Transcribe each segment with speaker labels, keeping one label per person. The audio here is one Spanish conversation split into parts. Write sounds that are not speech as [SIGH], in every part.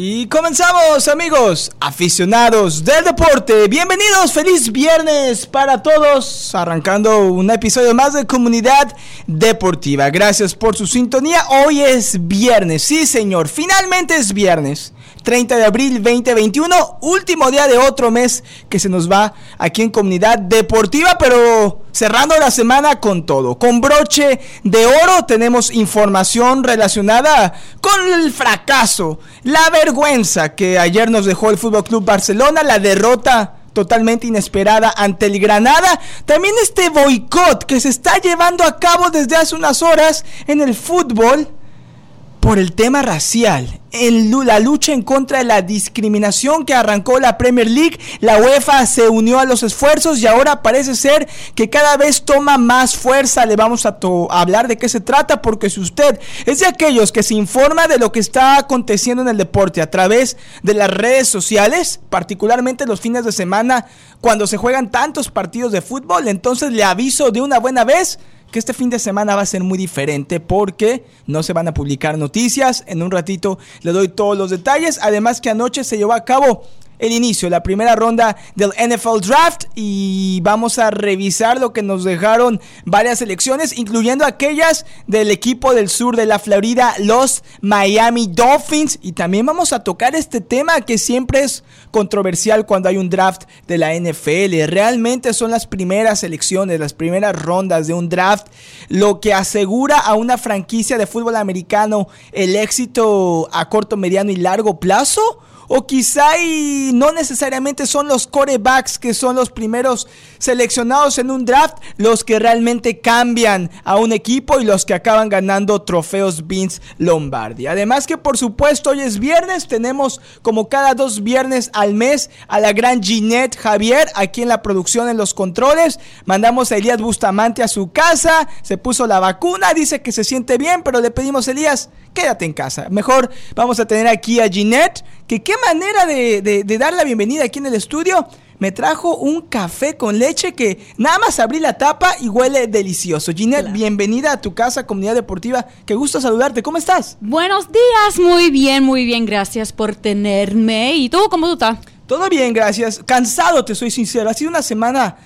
Speaker 1: Y comenzamos amigos, aficionados del deporte, bienvenidos, feliz viernes para todos, arrancando un episodio más de Comunidad Deportiva. Gracias por su sintonía, hoy es viernes, sí señor, finalmente es viernes. 30 de abril 2021, último día de otro mes que se nos va aquí en Comunidad Deportiva, pero cerrando la semana con todo. Con broche de oro tenemos información relacionada con el fracaso, la vergüenza que ayer nos dejó el Fútbol Club Barcelona, la derrota totalmente inesperada ante el Granada. También este boicot que se está llevando a cabo desde hace unas horas en el fútbol por el tema racial, en la lucha en contra de la discriminación que arrancó la Premier League, la UEFA se unió a los esfuerzos y ahora parece ser que cada vez toma más fuerza. Le vamos a, hablar de qué se trata porque si usted es de aquellos que se informa de lo que está aconteciendo en el deporte a través de las redes sociales, particularmente los fines de semana cuando se juegan tantos partidos de fútbol, entonces le aviso de una buena vez que este fin de semana va a ser muy diferente porque no se van a publicar noticias. En un ratito le doy todos los detalles. Además que anoche se llevó a cabo el inicio, la primera ronda del NFL Draft y vamos a revisar lo que nos dejaron varias selecciones, incluyendo aquellas del equipo del sur de la Florida, los Miami Dolphins. Y también vamos a tocar este tema que siempre es controversial cuando hay un draft de la NFL. Realmente son las primeras selecciones, las primeras rondas de un draft, lo que asegura a una franquicia de fútbol americano el éxito a corto, mediano y largo plazo o quizá y no necesariamente son los corebacks que son los primeros seleccionados en un draft los que realmente cambian a un equipo y los que acaban ganando trofeos Vince Lombardi. Además que por supuesto hoy es viernes, tenemos como cada dos viernes al mes a la gran Ginette Javier aquí en la producción en los controles. Mandamos a Elías Bustamante a su casa, se puso la vacuna, dice que se siente bien, pero le pedimos Elías quédate en casa. Mejor vamos a tener aquí a Ginette, que qué manera de, dar la bienvenida aquí en el estudio. Me trajo un café con leche que nada más abrí la tapa y huele delicioso. Ginette, bienvenida a tu casa, comunidad deportiva. Qué gusto saludarte. ¿Cómo estás?
Speaker 2: Buenos días, muy bien, muy bien. Gracias por tenerme. ¿Y tú, cómo tú estás?
Speaker 1: Todo bien, gracias. Cansado, te soy sincero. Ha sido una semana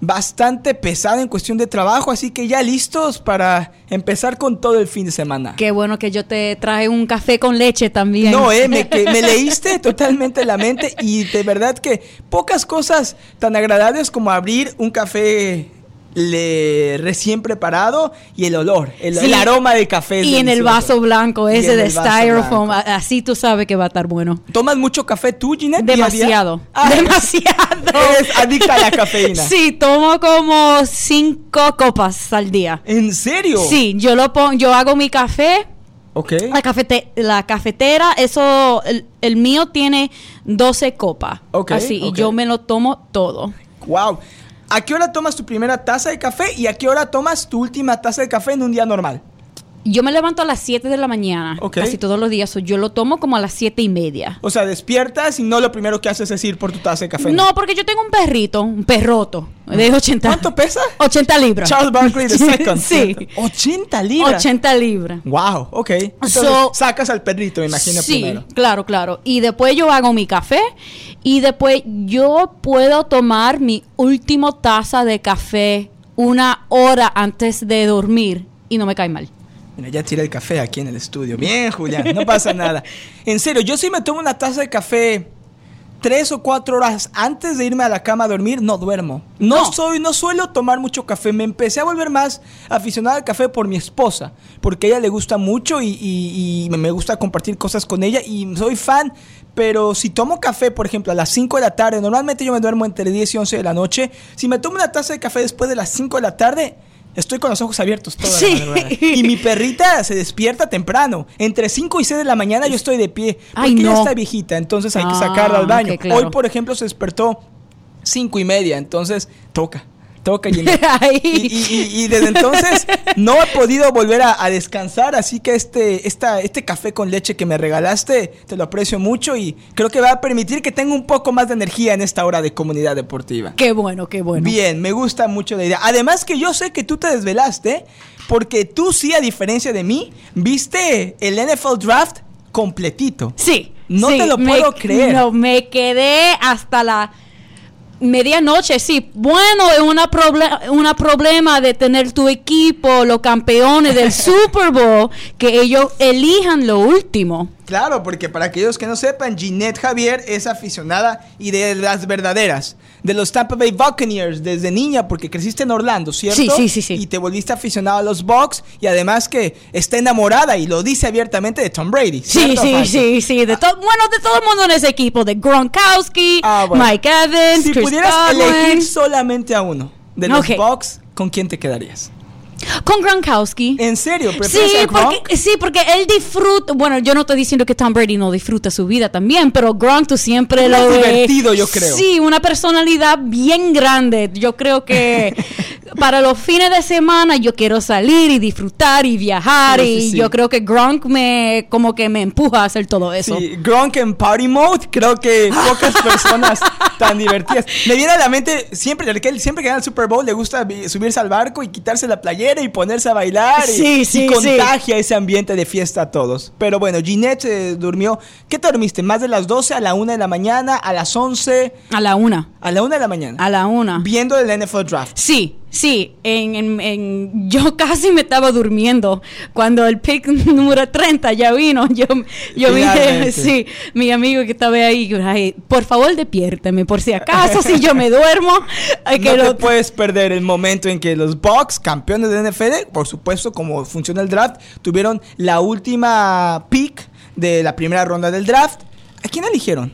Speaker 1: bastante pesada en cuestión de trabajo, así que ya listos para empezar con todo el fin de semana.
Speaker 2: Qué bueno que yo te traje un café con leche también.
Speaker 1: No, eh, me, que, me [LAUGHS] leíste totalmente la mente y de verdad que pocas cosas tan agradables como abrir un café le recién preparado y el olor, el, aroma de café.
Speaker 2: Y en el vaso blanco ese de styrofoam, así tú sabes que va a estar bueno.
Speaker 1: ¿Tomas mucho café tú, Ginette?
Speaker 2: Demasiado. Ah, demasiado. [LAUGHS]
Speaker 1: Eres adicta a la cafeína.
Speaker 2: Sí, tomo como cinco copas al día.
Speaker 1: ¿En serio?
Speaker 2: Sí, yo lo pongo, yo hago mi café.
Speaker 1: Ok.
Speaker 2: La, cafete la cafetera, eso, el, mío tiene 12 copas. Ok. Así, y yo me lo tomo todo.
Speaker 1: Wow. ¿A qué hora tomas tu primera taza de café y a qué hora tomas tu última taza de café en un día normal?
Speaker 2: Yo me levanto a las 7 de la mañana, casi todos los días. Yo lo tomo como a las 7 y media.
Speaker 1: O sea, despiertas y no lo primero que haces es ir por tu taza de café.
Speaker 2: No, porque yo tengo un perrito, un perroto, de 80.
Speaker 1: ¿Cuánto pesa?
Speaker 2: 80 libras.
Speaker 1: Charles Barkley [LAUGHS] second.
Speaker 2: sí.
Speaker 1: 80 libras.
Speaker 2: 80 libras.
Speaker 1: Wow, ok. Entonces sacas al perrito, me imagino,
Speaker 2: sí, primero. claro, claro. Y después yo hago mi café y después yo puedo tomar mi último taza de café una hora antes de dormir y no me cae mal.
Speaker 1: Mira, ya tira el café aquí en el estudio. Bien, Julián, no pasa nada. En serio, yo sí me tomo una taza de café tres o cuatro horas antes de irme a la cama a dormir, no duermo. No, soy, no suelo tomar mucho café. Me empecé a volver más aficionado al café por mi esposa, porque a ella le gusta mucho y, y me gusta compartir cosas con ella y soy fan pero si tomo café, por ejemplo, a las 5 de la tarde, normalmente yo me duermo entre 10 y 11 de la noche, si me tomo una taza de café después de las 5 de la tarde, estoy con los ojos abiertos toda sí. la madrugada. Y mi perrita se despierta temprano. Entre 5 y 6 de la mañana yo estoy de pie. Porque Ay, no. está viejita, entonces hay que sacarla al ah, baño. Hoy, por ejemplo, se despertó 5 y media, entonces toca toca [LAUGHS] y, y, desde entonces no he podido volver a, descansar, así que este, esta, este café con leche que me regalaste, te lo aprecio mucho y creo que va a permitir que tenga un poco más de energía en esta hora de comunidad deportiva.
Speaker 2: Qué bueno, qué bueno.
Speaker 1: Bien, me gusta mucho la idea. Además que yo sé que tú te desvelaste, porque tú sí, a diferencia de mí, viste el NFL Draft completito.
Speaker 2: Sí.
Speaker 1: No
Speaker 2: Sí,
Speaker 1: te lo
Speaker 2: me-
Speaker 1: puedo creer.
Speaker 2: No, me quedé hasta la medianoche, sí. Bueno, es una, proble- una problema de tener tu equipo, los campeones del [LAUGHS] Super Bowl, que ellos elijan lo último.
Speaker 1: Claro, porque para aquellos que no sepan, Ginette Javier es aficionada y de las verdaderas, de los Tampa Bay Buccaneers desde niña, porque creciste en Orlando, ¿cierto?
Speaker 2: Sí, sí, sí, sí.
Speaker 1: Y te volviste aficionado a los Bucks y además que está enamorada y lo dice abiertamente de Tom Brady.
Speaker 2: Sí,
Speaker 1: ¿cierto o
Speaker 2: sí, sí, sí. De to- bueno, de todo el mundo en ese equipo, de Gronkowski,
Speaker 1: Ah, bueno.
Speaker 2: Mike Evans,
Speaker 1: Si
Speaker 2: Chris
Speaker 1: pudieras elegir solamente a uno de los. Bucks, ¿con quién te quedarías?
Speaker 2: Con Gronkowski.
Speaker 1: ¿En serio?
Speaker 2: Sí porque, sí, porque él disfruta. Bueno, yo no estoy diciendo que Tom Brady no disfruta su vida también, pero Gronk tú siempre
Speaker 1: Es
Speaker 2: lo ves.
Speaker 1: divertido, yo creo.
Speaker 2: Sí, una personalidad bien grande. Yo creo que [LAUGHS] para los fines de semana yo quiero salir y disfrutar y viajar.
Speaker 1: Sí,
Speaker 2: y
Speaker 1: sí, sí.
Speaker 2: yo creo que Gronk me, como que me empuja a hacer todo eso.
Speaker 1: Sí, Gronk en party mode, creo que pocas [LAUGHS] personas tan divertidas. Me viene a la mente siempre, que él siempre que gana el Super Bowl le gusta subirse al barco y quitarse la playera y ponerse a bailar y,
Speaker 2: Sí,
Speaker 1: y
Speaker 2: sí,
Speaker 1: contagia ese ambiente de fiesta a todos. Pero bueno, Ginette eh, durmió. ¿Qué te dormiste? ¿Más de las 12 a la 1 de la mañana, a las 11,
Speaker 2: A la una.
Speaker 1: a la 1 de la mañana?
Speaker 2: A la una.
Speaker 1: Viendo el NFL Draft.
Speaker 2: Sí, sí, en, en- en- yo [LAUGHS] casi me estaba durmiendo cuando el pick [LAUGHS] número 30 ya vino. Yo, yo
Speaker 1: Finalmente. [LAUGHS]
Speaker 2: sí, mi amigo que estaba ahí, ay, por favor despiérteme, por si acaso, si yo me duermo, que
Speaker 1: no
Speaker 2: lo-
Speaker 1: te puedes perder el momento en que los Bucks, campeones de NFL, por supuesto, como funciona el draft, tuvieron la última pick de la primera ronda del draft. ¿A quién eligieron?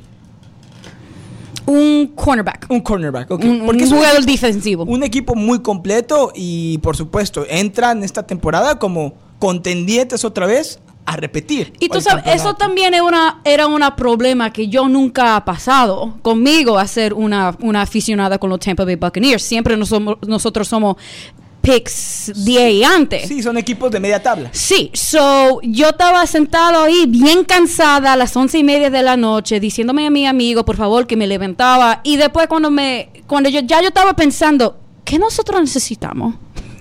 Speaker 2: Un cornerback,
Speaker 1: Un cornerback, ok.
Speaker 2: un,
Speaker 1: Porque
Speaker 2: un
Speaker 1: es un,
Speaker 2: jugador defensivo.
Speaker 1: un equipo muy completo y, por supuesto, entran esta temporada como contendientes otra vez a repetir.
Speaker 2: Y tú sabes, eso también era una, era un problema que yo nunca ha pasado conmigo a ser una, una aficionada con los Tampa Bay Buccaneers. Siempre nos somos- nosotros somos picks 10 y antes.
Speaker 1: Sí, son equipos de media tabla.
Speaker 2: Sí, so yo estaba sentado ahí bien cansada a las once y media de la noche diciéndome a mi amigo por favor que me levantaba y después cuando me cuando yo ya yo estaba pensando ¿qué nosotros necesitamos?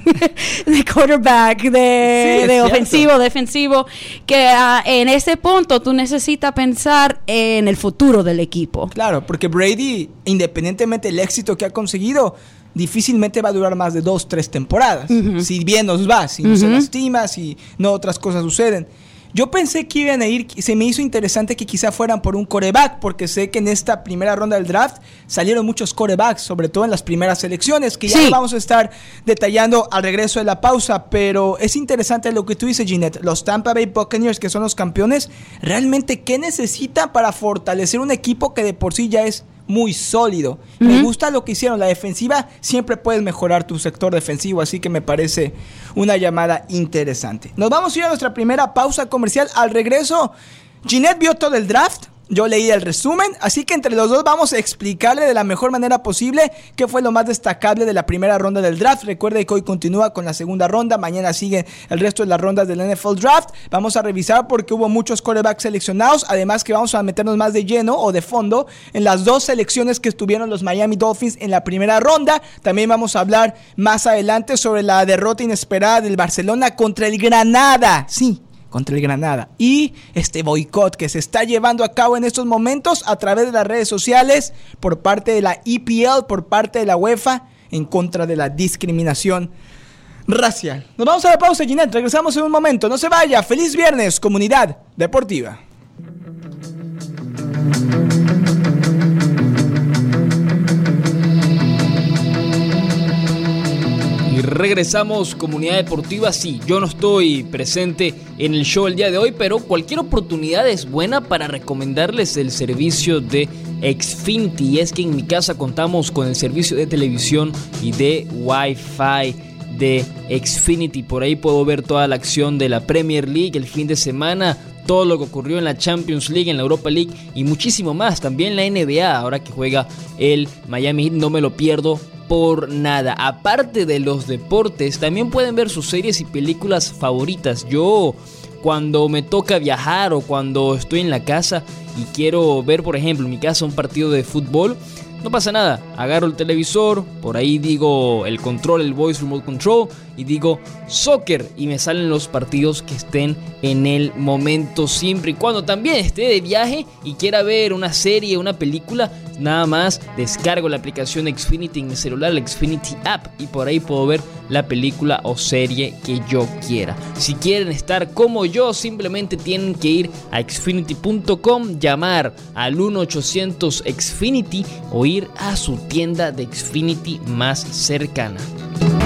Speaker 2: [LAUGHS] de quarterback, de,
Speaker 1: Sí,
Speaker 2: de
Speaker 1: cierto.
Speaker 2: ofensivo, defensivo, que ah, en ese punto tú necesitas pensar en el futuro del equipo.
Speaker 1: Claro, porque Brady, independientemente del éxito que ha conseguido, difícilmente va a durar más de dos, tres temporadas. Si bien nos va, si no se lastima, si no otras cosas suceden. Yo pensé que iban a ir, se me hizo interesante que quizá fueran por un coreback, porque sé que en esta primera ronda del draft salieron muchos corebacks, sobre todo en las primeras selecciones, que ya
Speaker 2: Sí.
Speaker 1: vamos a estar detallando al regreso de la pausa, pero es interesante lo que tú dices, Ginette. Los Tampa Bay Buccaneers, que son los campeones, realmente, ¿qué necesitan para fortalecer un equipo que de por sí ya es muy sólido? Me gusta lo que hicieron. La defensiva, siempre puedes mejorar tu sector defensivo, así que me parece una llamada interesante. Nos vamos a ir a nuestra primera pausa comercial. Al regreso, Ginette vio todo el draft. Yo leí el resumen, así que entre los dos vamos a explicarle de la mejor manera posible qué fue lo más destacable de la primera ronda del draft. Recuerde que hoy continúa con la segunda ronda, mañana sigue el resto de las rondas del NFL Draft. Vamos a revisar porque hubo muchos corebacks seleccionados, además que vamos a meternos más de lleno o de fondo en las dos selecciones que estuvieron los Miami Dolphins en la primera ronda. También vamos a hablar más adelante sobre la derrota inesperada del Barcelona contra el Granada. Sí, contra el Granada y este boicot que se está llevando a cabo en estos momentos a través de las redes sociales por parte de la EPL, por parte de la UEFA en contra de la discriminación racial. Nos vamos a la pausa, Ginette. Regresamos en un momento. No se vaya. Feliz viernes, comunidad deportiva.
Speaker 3: Regresamos, comunidad deportiva. Sí, yo no estoy presente en el show el día de hoy, pero cualquier oportunidad es buena para recomendarles el servicio de Xfinity. Y es que en mi casa contamos con el servicio de televisión y de Wi-Fi de Xfinity. Por ahí puedo ver toda la acción de la Premier League el fin de semana, todo lo que ocurrió en la Champions League, en la Europa League y muchísimo más. También la NBA, ahora que juega el Miami Heat, no me lo pierdo por nada. Aparte de los deportes, también pueden ver sus series y películas favoritas. Yo cuando me toca viajar o cuando estoy en la casa y quiero ver, por ejemplo, en mi casa un partido de fútbol, no pasa nada. Agarro el televisor, por ahí digo el control, el voice remote control y digo soccer y me salen los partidos que estén en el momento siempre y cuando también esté de viaje y quiera ver una serie, una película, nada más descargo la aplicación Xfinity en mi celular, la Xfinity app y por ahí puedo ver la película o serie que yo quiera. Si quieren estar como yo, simplemente tienen que ir a xfinity.com, llamar al 1-800 Xfinity o ir a su tienda de Xfinity más cercana.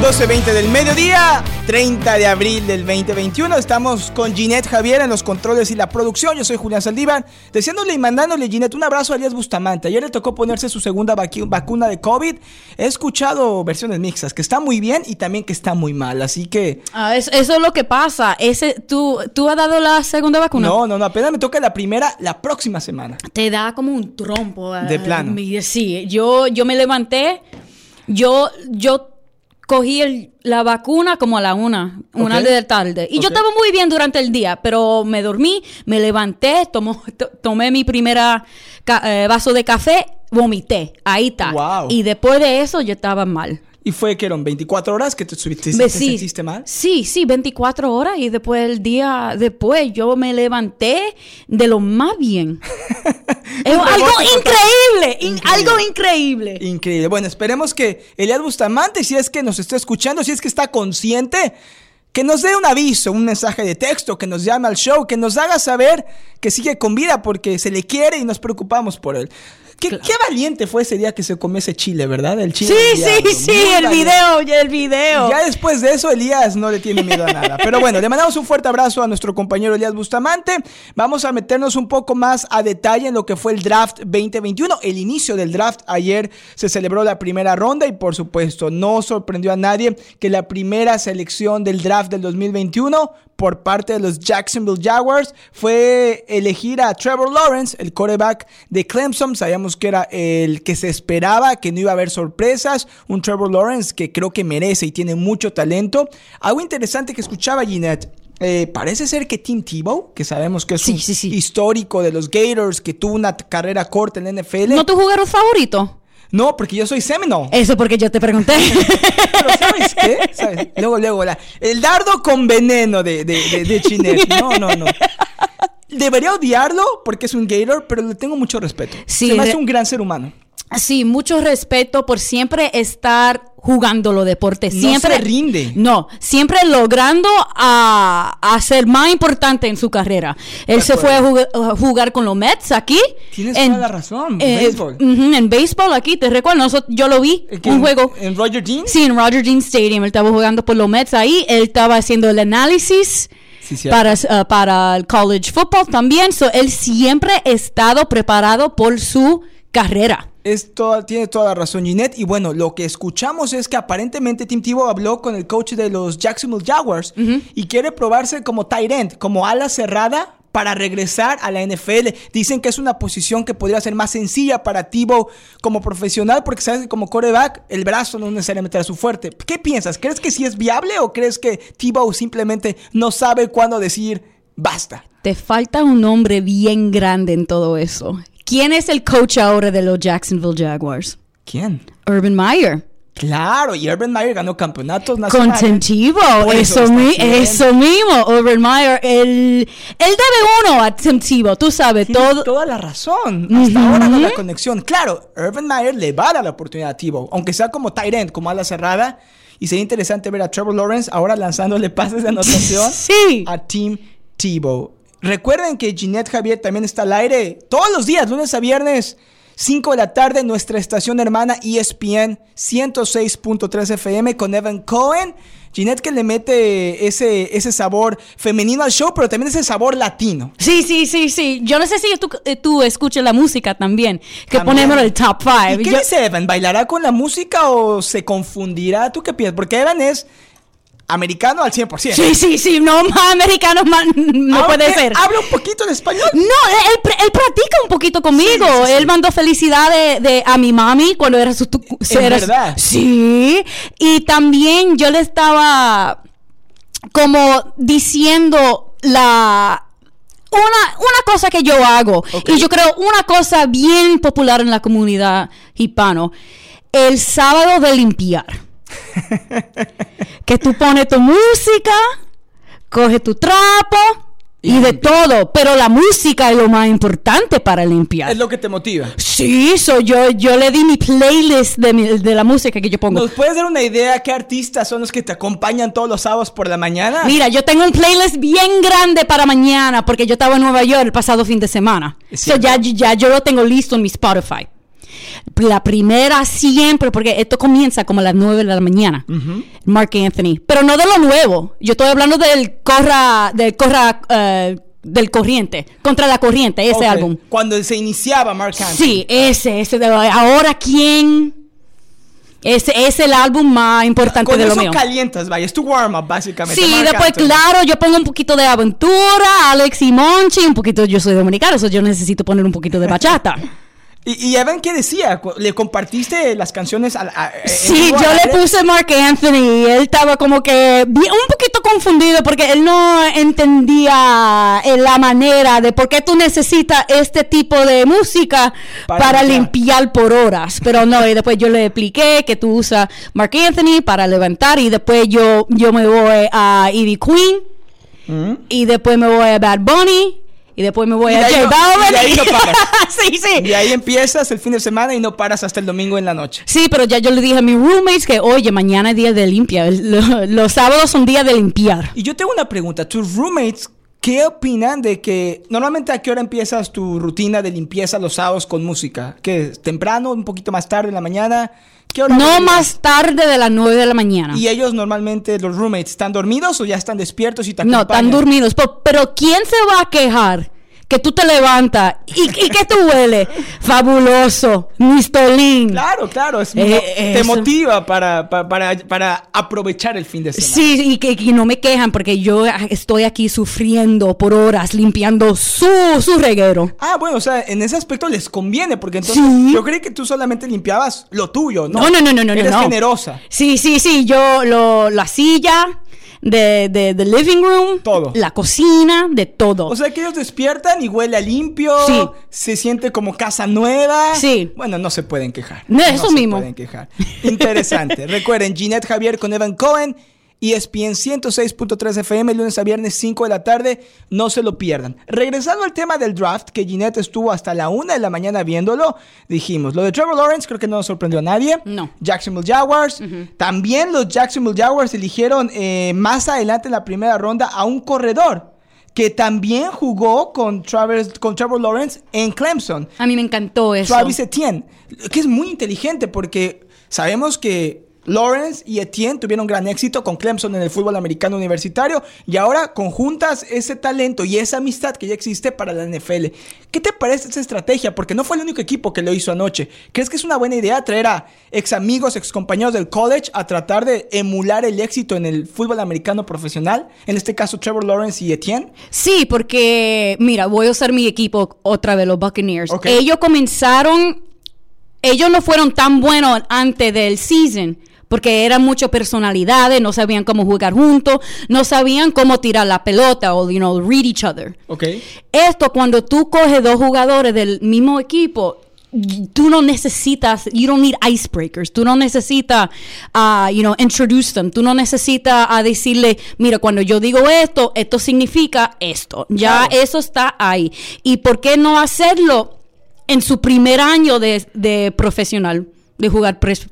Speaker 1: 12.20 del mediodía, 30 de abril del 2021. Estamos con Ginette Javier en los controles y la producción. Yo soy Julián Saldívar. Deseándole y mandándole, Ginette, un abrazo a Elías Bustamante. Ayer le tocó ponerse su segunda vacuna de COVID. He escuchado versiones mixtas, que está muy bien y también que está muy mal. Así que.
Speaker 2: Ah, eso, es lo que pasa. Ese, ¿tú, ¿Tú has dado la segunda vacuna?
Speaker 1: No, no, no. Apenas me toca la primera la próxima semana.
Speaker 2: Te da como un trompo.
Speaker 1: De plano.
Speaker 2: Sí, yo, yo me levanté. Yo, yo cogí la vacuna como a la una, una de la tarde. Y yo estaba muy bien durante el día, pero me dormí, me levanté, [LAUGHS] tomé mi primera eh, vaso de café, vomité. Ahí está. Y después de eso yo estaba mal.
Speaker 1: ¿Y fue que eran 24 horas que te, subiste,
Speaker 2: te,
Speaker 1: mal?
Speaker 2: Sí, sí, 24 horas y después el día después yo me levanté de lo más bien. [LAUGHS] es algo increíble, algo increíble.
Speaker 1: Increíble. Bueno, esperemos que Eliad Bustamante, si es que nos está escuchando, si es que está consciente, que nos dé un aviso, un mensaje de texto, que nos llame al show, que nos haga saber que sigue con vida porque se le quiere y nos preocupamos por él. Qué, valiente fue ese día que se comió ese chile, ¿verdad? El chile.
Speaker 2: Sí, sí, sí, el video, ya el video.
Speaker 1: ya después de eso, Elías no le tiene miedo a nada. Pero bueno, le mandamos un fuerte abrazo a nuestro compañero Elías Bustamante. Vamos a meternos un poco más a detalle en lo que fue el draft 2021. El inicio del draft ayer se celebró la primera ronda y por supuesto no sorprendió a nadie que la primera selección del draft del 2021 por parte de los Jacksonville Jaguars fue elegir a Trevor Lawrence, el quarterback de Clemson. Sabíamos que era el que se esperaba, que no iba a haber sorpresas. Un Trevor Lawrence que creo que merece y tiene mucho talento. Algo interesante que escuchaba Ginette. Eh, parece ser que Tim Tebow, que sabemos que es un histórico de los Gators, que tuvo una carrera corta en la NFL.
Speaker 2: ¿No tu jugador favorito?
Speaker 1: No, porque yo soy Seminole.
Speaker 2: Eso porque yo te pregunté. [LAUGHS]
Speaker 1: Pero ¿sabes qué? Luego, luego, el dardo con veneno de, de, de, Chinet. No, no, no. Debería odiarlo porque es un Gator, pero le tengo mucho respeto. Sí, Se un gran ser humano.
Speaker 2: Sí, mucho respeto por siempre estar jugando los deportes. Siempre
Speaker 1: no se rinde.
Speaker 2: No, siempre logrando a, a, ser más importante en su carrera. Él se fue a jugar, con los Mets aquí.
Speaker 1: Tienes toda la razón.
Speaker 2: En béisbol. en béisbol aquí, te recuerdo, yo lo vi, un juego.
Speaker 1: ¿En Roger Dean?
Speaker 2: Sí, en Roger Dean Stadium. Él estaba jugando por los Mets ahí. Él estaba haciendo el análisis. para, uh, para el college football también. So, él siempre ha estado preparado por su carrera.
Speaker 1: Es tiene toda la razón Ginette. Y bueno, lo que escuchamos es que aparentemente Tim Tebow habló con el coach de los Jacksonville Jaguars y quiere probarse como tight end, como ala cerrada para regresar a la NFL. Dicen que es una posición que podría ser más sencilla para Tebow como profesional porque sabes que como coreback el brazo no necesariamente era su fuerte. ¿Qué piensas? ¿Crees que sí es viable o crees que Tebow simplemente no sabe cuándo decir basta?
Speaker 2: Te falta un nombre bien grande en todo eso. ¿Quién es el coach ahora de los Jacksonville Jaguars?
Speaker 1: ¿Quién?
Speaker 2: Urban Meyer.
Speaker 1: Claro, y Urban Meyer ganó campeonatos nacionales.
Speaker 2: Contentivo, eso, eso, mismo. Urban Meyer, él, debe uno a Tim tú sabes, todo.
Speaker 1: toda la razón. Hasta ahora no la conexión. Claro, Urban Meyer le va a dar la oportunidad a Tebow, aunque sea como tight end, como ala cerrada. Y sería interesante ver a Trevor Lawrence ahora lanzándole pases de anotación [LAUGHS]
Speaker 2: sí.
Speaker 1: a Tim Tebow. Recuerden que Ginette Javier también está al aire todos los días, lunes a viernes, 5 de la tarde, nuestra estación hermana ESPN 106.3 FM con Evan Cohen. Ginette que le mete ese, ese sabor femenino al show, pero también ese sabor latino.
Speaker 2: Sí, sí, sí, sí. Yo no sé si tú, eh, tú escuchas la música también, que ponemos el top 5.
Speaker 1: ¿Qué dice Evan? ¿Bailará con la música o se confundirá? ¿Tú qué piensas? Porque Evan es americano al 100%.
Speaker 2: Sí, sí, sí, no más americano más, no puede ser.
Speaker 1: ¿Habla un poquito de español?
Speaker 2: No, él, él, practica un poquito conmigo. él mandó felicidades de, a mi mami cuando era su...
Speaker 1: ¿Es verdad?
Speaker 2: Sí, y también yo le estaba como diciendo la una, una cosa que yo hago, y yo creo una cosa bien popular en la comunidad hispano, el sábado de limpiar. [LAUGHS] que tú pones tu música, coges tu trapo y, de todo, pero la música es lo más importante para limpiar.
Speaker 1: Es lo que te motiva.
Speaker 2: Sí, so yo, yo le di mi playlist de, mi- de la música que yo pongo.
Speaker 1: ¿Nos puedes dar una idea qué artistas son los que te acompañan todos los sábados por la mañana?
Speaker 2: Mira, yo tengo un playlist bien grande para mañana porque yo estaba en Nueva York el pasado fin de semana. So ya, ya yo lo tengo listo en mi Spotify. La primera siempre, porque esto comienza como a las 9 de la mañana. Mark Anthony. Pero no de lo nuevo. Yo estoy hablando del corra, del corra, eh, del corriente. Contra la corriente, ese álbum.
Speaker 1: Cuando se iniciaba Mark Anthony.
Speaker 2: Sí, ese, ese. de- ahora, ¿quién? Ese es el álbum más importante
Speaker 1: Con
Speaker 2: de lo mío.
Speaker 1: calientas, vaya. Es tu warm-up, básicamente.
Speaker 2: Sí, después,
Speaker 1: Anthony.
Speaker 2: claro, yo pongo un poquito de aventura, Alex y Monchi, un poquito, yo soy dominicano, eso yo necesito poner un poquito de bachata. [LAUGHS]
Speaker 1: ¿Y, y Evan qué decía? ¿Le compartiste las canciones al a- en
Speaker 2: Sí, yo le puse Mark Anthony y él estaba como que bien- un poquito confundido porque él no entendía eh, la manera de por qué tú necesitas este tipo de música
Speaker 1: Para
Speaker 2: para,
Speaker 1: limpiar.
Speaker 2: por horas. Pero no, y después yo le expliqué que tú usas Mark Anthony para levantar y después yo, yo me voy a Ivy Queen.
Speaker 1: ¿Mm?
Speaker 2: Y después me voy a Bad Bunny. Y después me voy
Speaker 1: Y
Speaker 2: a
Speaker 1: no- y ahí no [LAUGHS] paras.
Speaker 2: sí, sí.
Speaker 1: Y ahí empiezas el fin de semana y no paras hasta el domingo en la noche.
Speaker 2: Sí, pero ya yo le dije a mis roommates que, oye, mañana es día de limpia. El- lo- los sábados son días de limpiar.
Speaker 1: Y yo tengo una pregunta. ¿Tus roommates qué opinan de que normalmente a qué hora empiezas tu rutina de limpieza los sábados con música? ¿Qué? ¿Temprano? ¿Un poquito más tarde en la mañana? ¿Qué hora
Speaker 2: No más tarde de las 9 de la mañana.
Speaker 1: ¿Y ellos normalmente, los roommates, están dormidos o ya están despiertos y te
Speaker 2: No,
Speaker 1: acompañan?
Speaker 2: están dormidos. Pero, pero ¿quién se va a quejar? Que tú te levantas y, y que tú hueles. Fabuloso. Mistolín.
Speaker 1: Claro, claro. es-
Speaker 2: Eh,
Speaker 1: te motiva para, pa- para, para aprovechar el fin de semana.
Speaker 2: Sí, y que, que no me quejan porque yo estoy aquí sufriendo por horas limpiando su, su reguero.
Speaker 1: Ah, bueno, o sea, en ese aspecto les conviene, porque entonces
Speaker 2: Sí.
Speaker 1: yo creí que tú solamente limpiabas lo tuyo, ¿no?
Speaker 2: No, no, no, no, no.
Speaker 1: Eres
Speaker 2: no.
Speaker 1: generosa.
Speaker 2: Sí, sí, sí. Yo, lo, la silla de, de, de living room.
Speaker 1: Todo.
Speaker 2: La cocina, de todo.
Speaker 1: O sea, que ellos despiertan y huele a limpio,
Speaker 2: Sí.
Speaker 1: se siente como casa nueva.
Speaker 2: Sí.
Speaker 1: Bueno, no se pueden quejar.
Speaker 2: No, eso
Speaker 1: se
Speaker 2: mismo.
Speaker 1: pueden quejar. Interesante. [LAUGHS] Recuerden, Ginette Javier con Evan Cohen. E ESPN 106.3 FM, lunes a viernes 5 de la tarde. No se lo pierdan. Regresando al tema del draft, que Ginette estuvo hasta la 1 de la mañana viéndolo, dijimos, lo de Trevor Lawrence creo que no nos sorprendió a nadie.
Speaker 2: No.
Speaker 1: Jacksonville Jaguars. También los Jacksonville Jaguars eligieron eh, más adelante en la primera ronda a un corredor que también jugó con, Travis, con Trevor Lawrence en Clemson.
Speaker 2: A mí me encantó eso.
Speaker 1: Travis Etienne, que es muy inteligente porque sabemos que Lawrence y Etienne tuvieron gran éxito con Clemson en el fútbol americano universitario y ahora conjuntas ese talento y esa amistad que ya existe para la NFL. ¿Qué te parece esa estrategia? Porque no fue el único equipo que lo hizo anoche. ¿Crees que es una buena idea traer a ex amigos, ex compañeros del college a tratar de emular el éxito en el fútbol americano profesional? En este caso, Trevor Lawrence y Etienne.
Speaker 2: Sí, porque, mira, voy a usar mi equipo otra vez, los Buccaneers. Ellos comenzaron, ellos no fueron tan buenos antes del season. Porque eran muchas personalidades, no sabían cómo jugar juntos, no sabían cómo tirar la pelota o, you know, read each other.
Speaker 1: Ok.
Speaker 2: Esto cuando tú coges dos jugadores del mismo equipo, tú no necesitas, you don't need icebreakers, tú no necesitas, uh, you know, introduce them, tú no necesitas a decirle, mira, cuando yo digo esto, esto significa esto, ya
Speaker 1: Claro.
Speaker 2: eso está ahí. ¿Y por qué no hacerlo en su primer año de, de profesional, de jugar, pres-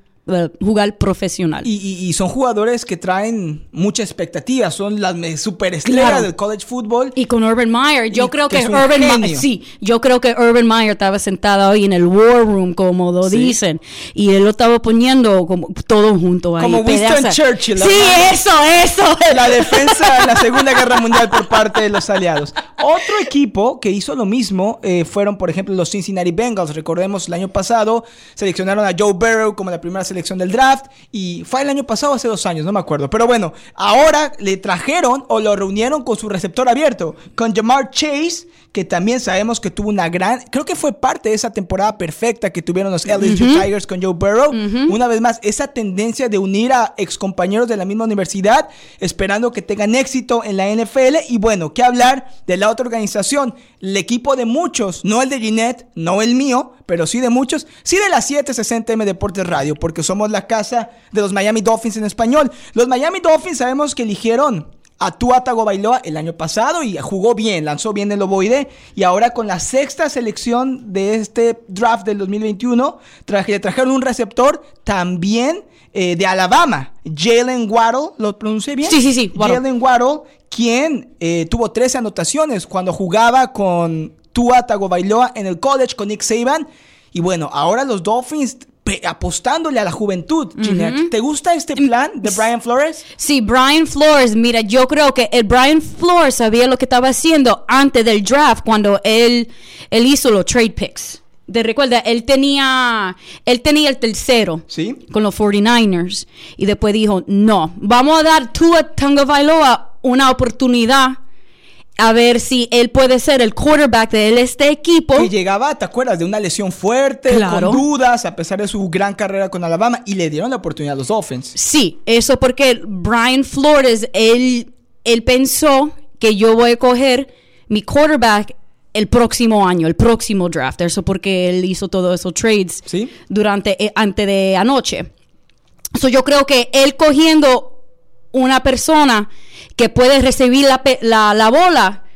Speaker 2: jugar profesional?
Speaker 1: Y, y- y son jugadores que traen mucha expectativa, son las superestrellas
Speaker 2: Claro.
Speaker 1: del college football.
Speaker 2: Y con Urban Meyer, yo
Speaker 1: Y
Speaker 2: creo
Speaker 1: que
Speaker 2: que, Urban. Meyer, sí, yo creo que Urban Meyer estaba sentado ahí en el war room, como lo
Speaker 1: Sí.
Speaker 2: dicen, y él lo estaba poniendo como todo junto ahí.
Speaker 1: Como Winston
Speaker 2: pedaza-
Speaker 1: Churchill,
Speaker 2: Sí, eso, eso.
Speaker 1: la defensa en la Segunda Guerra Mundial por parte de los aliados. Otro equipo que hizo lo mismo eh, fueron, por ejemplo, los Cincinnati Bengals. Recordemos, el año pasado seleccionaron a Joe Burrow como la primera selección selección del draft y fue el año pasado, hace dos años, no me acuerdo. Pero bueno, ahora le trajeron o lo reunieron con su receptor abierto, con Jamar Chase, que también sabemos que tuvo una gran, creo que fue parte de esa temporada perfecta que tuvieron los LSU Tigers con Joe Burrow. Una vez más, esa tendencia de unir a excompañeros de la misma universidad, esperando que tengan éxito en la NFL. Y bueno, ¿qué hablar de la otra organización? El equipo de muchos, no el de Ginette, no el mío, pero sí de muchos, sí de las 760M Deportes Radio, porque somos la casa de los Miami Dolphins en español. Los Miami Dolphins sabemos que eligieron a Tua Tagovailoa el año pasado y jugó bien, lanzó bien el ovoide y ahora con la sexta selección de este draft del 2021 le trajeron un receptor también eh, de Alabama, Jalen Waddle, ¿lo pronuncié bien?
Speaker 2: Sí, sí, sí.
Speaker 1: Jalen Waddle, quien eh, tuvo 13 anotaciones cuando jugaba con Tua Tagovailoa en el college con Nick Saban y bueno, ahora los Dolphins apostándole a la juventud, ¿Te gusta este plan de Brian Flores?
Speaker 2: Sí, Brian Flores, mira, yo creo que el Brian Flores sabía lo que estaba haciendo antes del draft cuando él, él hizo los trade picks. De recuerda, él tenía, él tenía el tercero
Speaker 1: ¿Sí?
Speaker 2: con los 49ers y después dijo, no, vamos a dar a Tonga Bailoa una oportunidad a ver si él puede ser el quarterback de este equipo.
Speaker 1: Que llegaba, ¿te acuerdas? De una lesión fuerte, con dudas, a pesar de su gran carrera con Alabama, y le dieron la oportunidad a los Dolphins.
Speaker 2: Sí, eso porque Brian Flores, él, él pensó que yo voy a coger mi quarterback el próximo año, el próximo draft. Eso porque él hizo todos esos trades durante, eh, antes de anoche. So yo creo que él cogiendo una persona que puede recibir la, la, la bola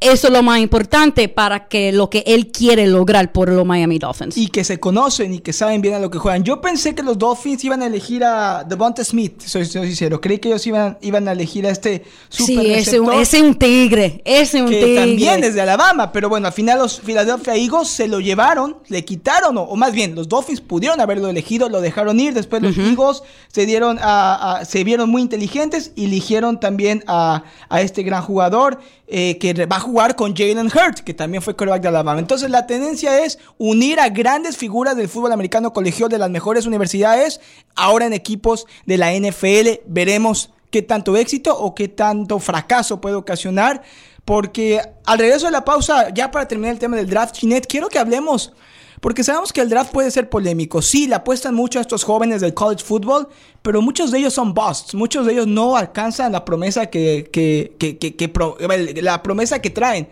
Speaker 2: eso es lo más importante para que lo que él quiere lograr por los Miami Dolphins.
Speaker 1: Y que se conocen y que saben bien a lo que juegan. Yo pensé que los Dolphins iban a elegir a Devonta Smith, soy, sincero. Creí que ellos iban, iban a elegir a este super
Speaker 2: Sí, ese, es un tigre, ese un que
Speaker 1: también es de Alabama, pero bueno, al final los Philadelphia Eagles se lo llevaron, le quitaron, o, más bien, los Dolphins pudieron haberlo elegido, lo dejaron ir, después los Eagles se dieron a, se vieron muy inteligentes y eligieron también a, a este gran jugador eh, que va a jugar con Jalen Hurt, que también fue quarterback de Alabama. Entonces la tendencia es unir a grandes figuras del fútbol americano colegial de las mejores universidades, ahora en equipos de la NFL. Veremos qué tanto éxito o qué tanto fracaso puede ocasionar. Porque al regreso de la pausa, ya para terminar el tema del draft, Chinet, quiero que hablemos porque sabemos que el draft puede ser polémico. Sí, le apuestan mucho a estos jóvenes del college football, pero muchos de ellos son busts. Muchos de ellos no alcanzan la promesa que, que, que, que, la promesa que traen.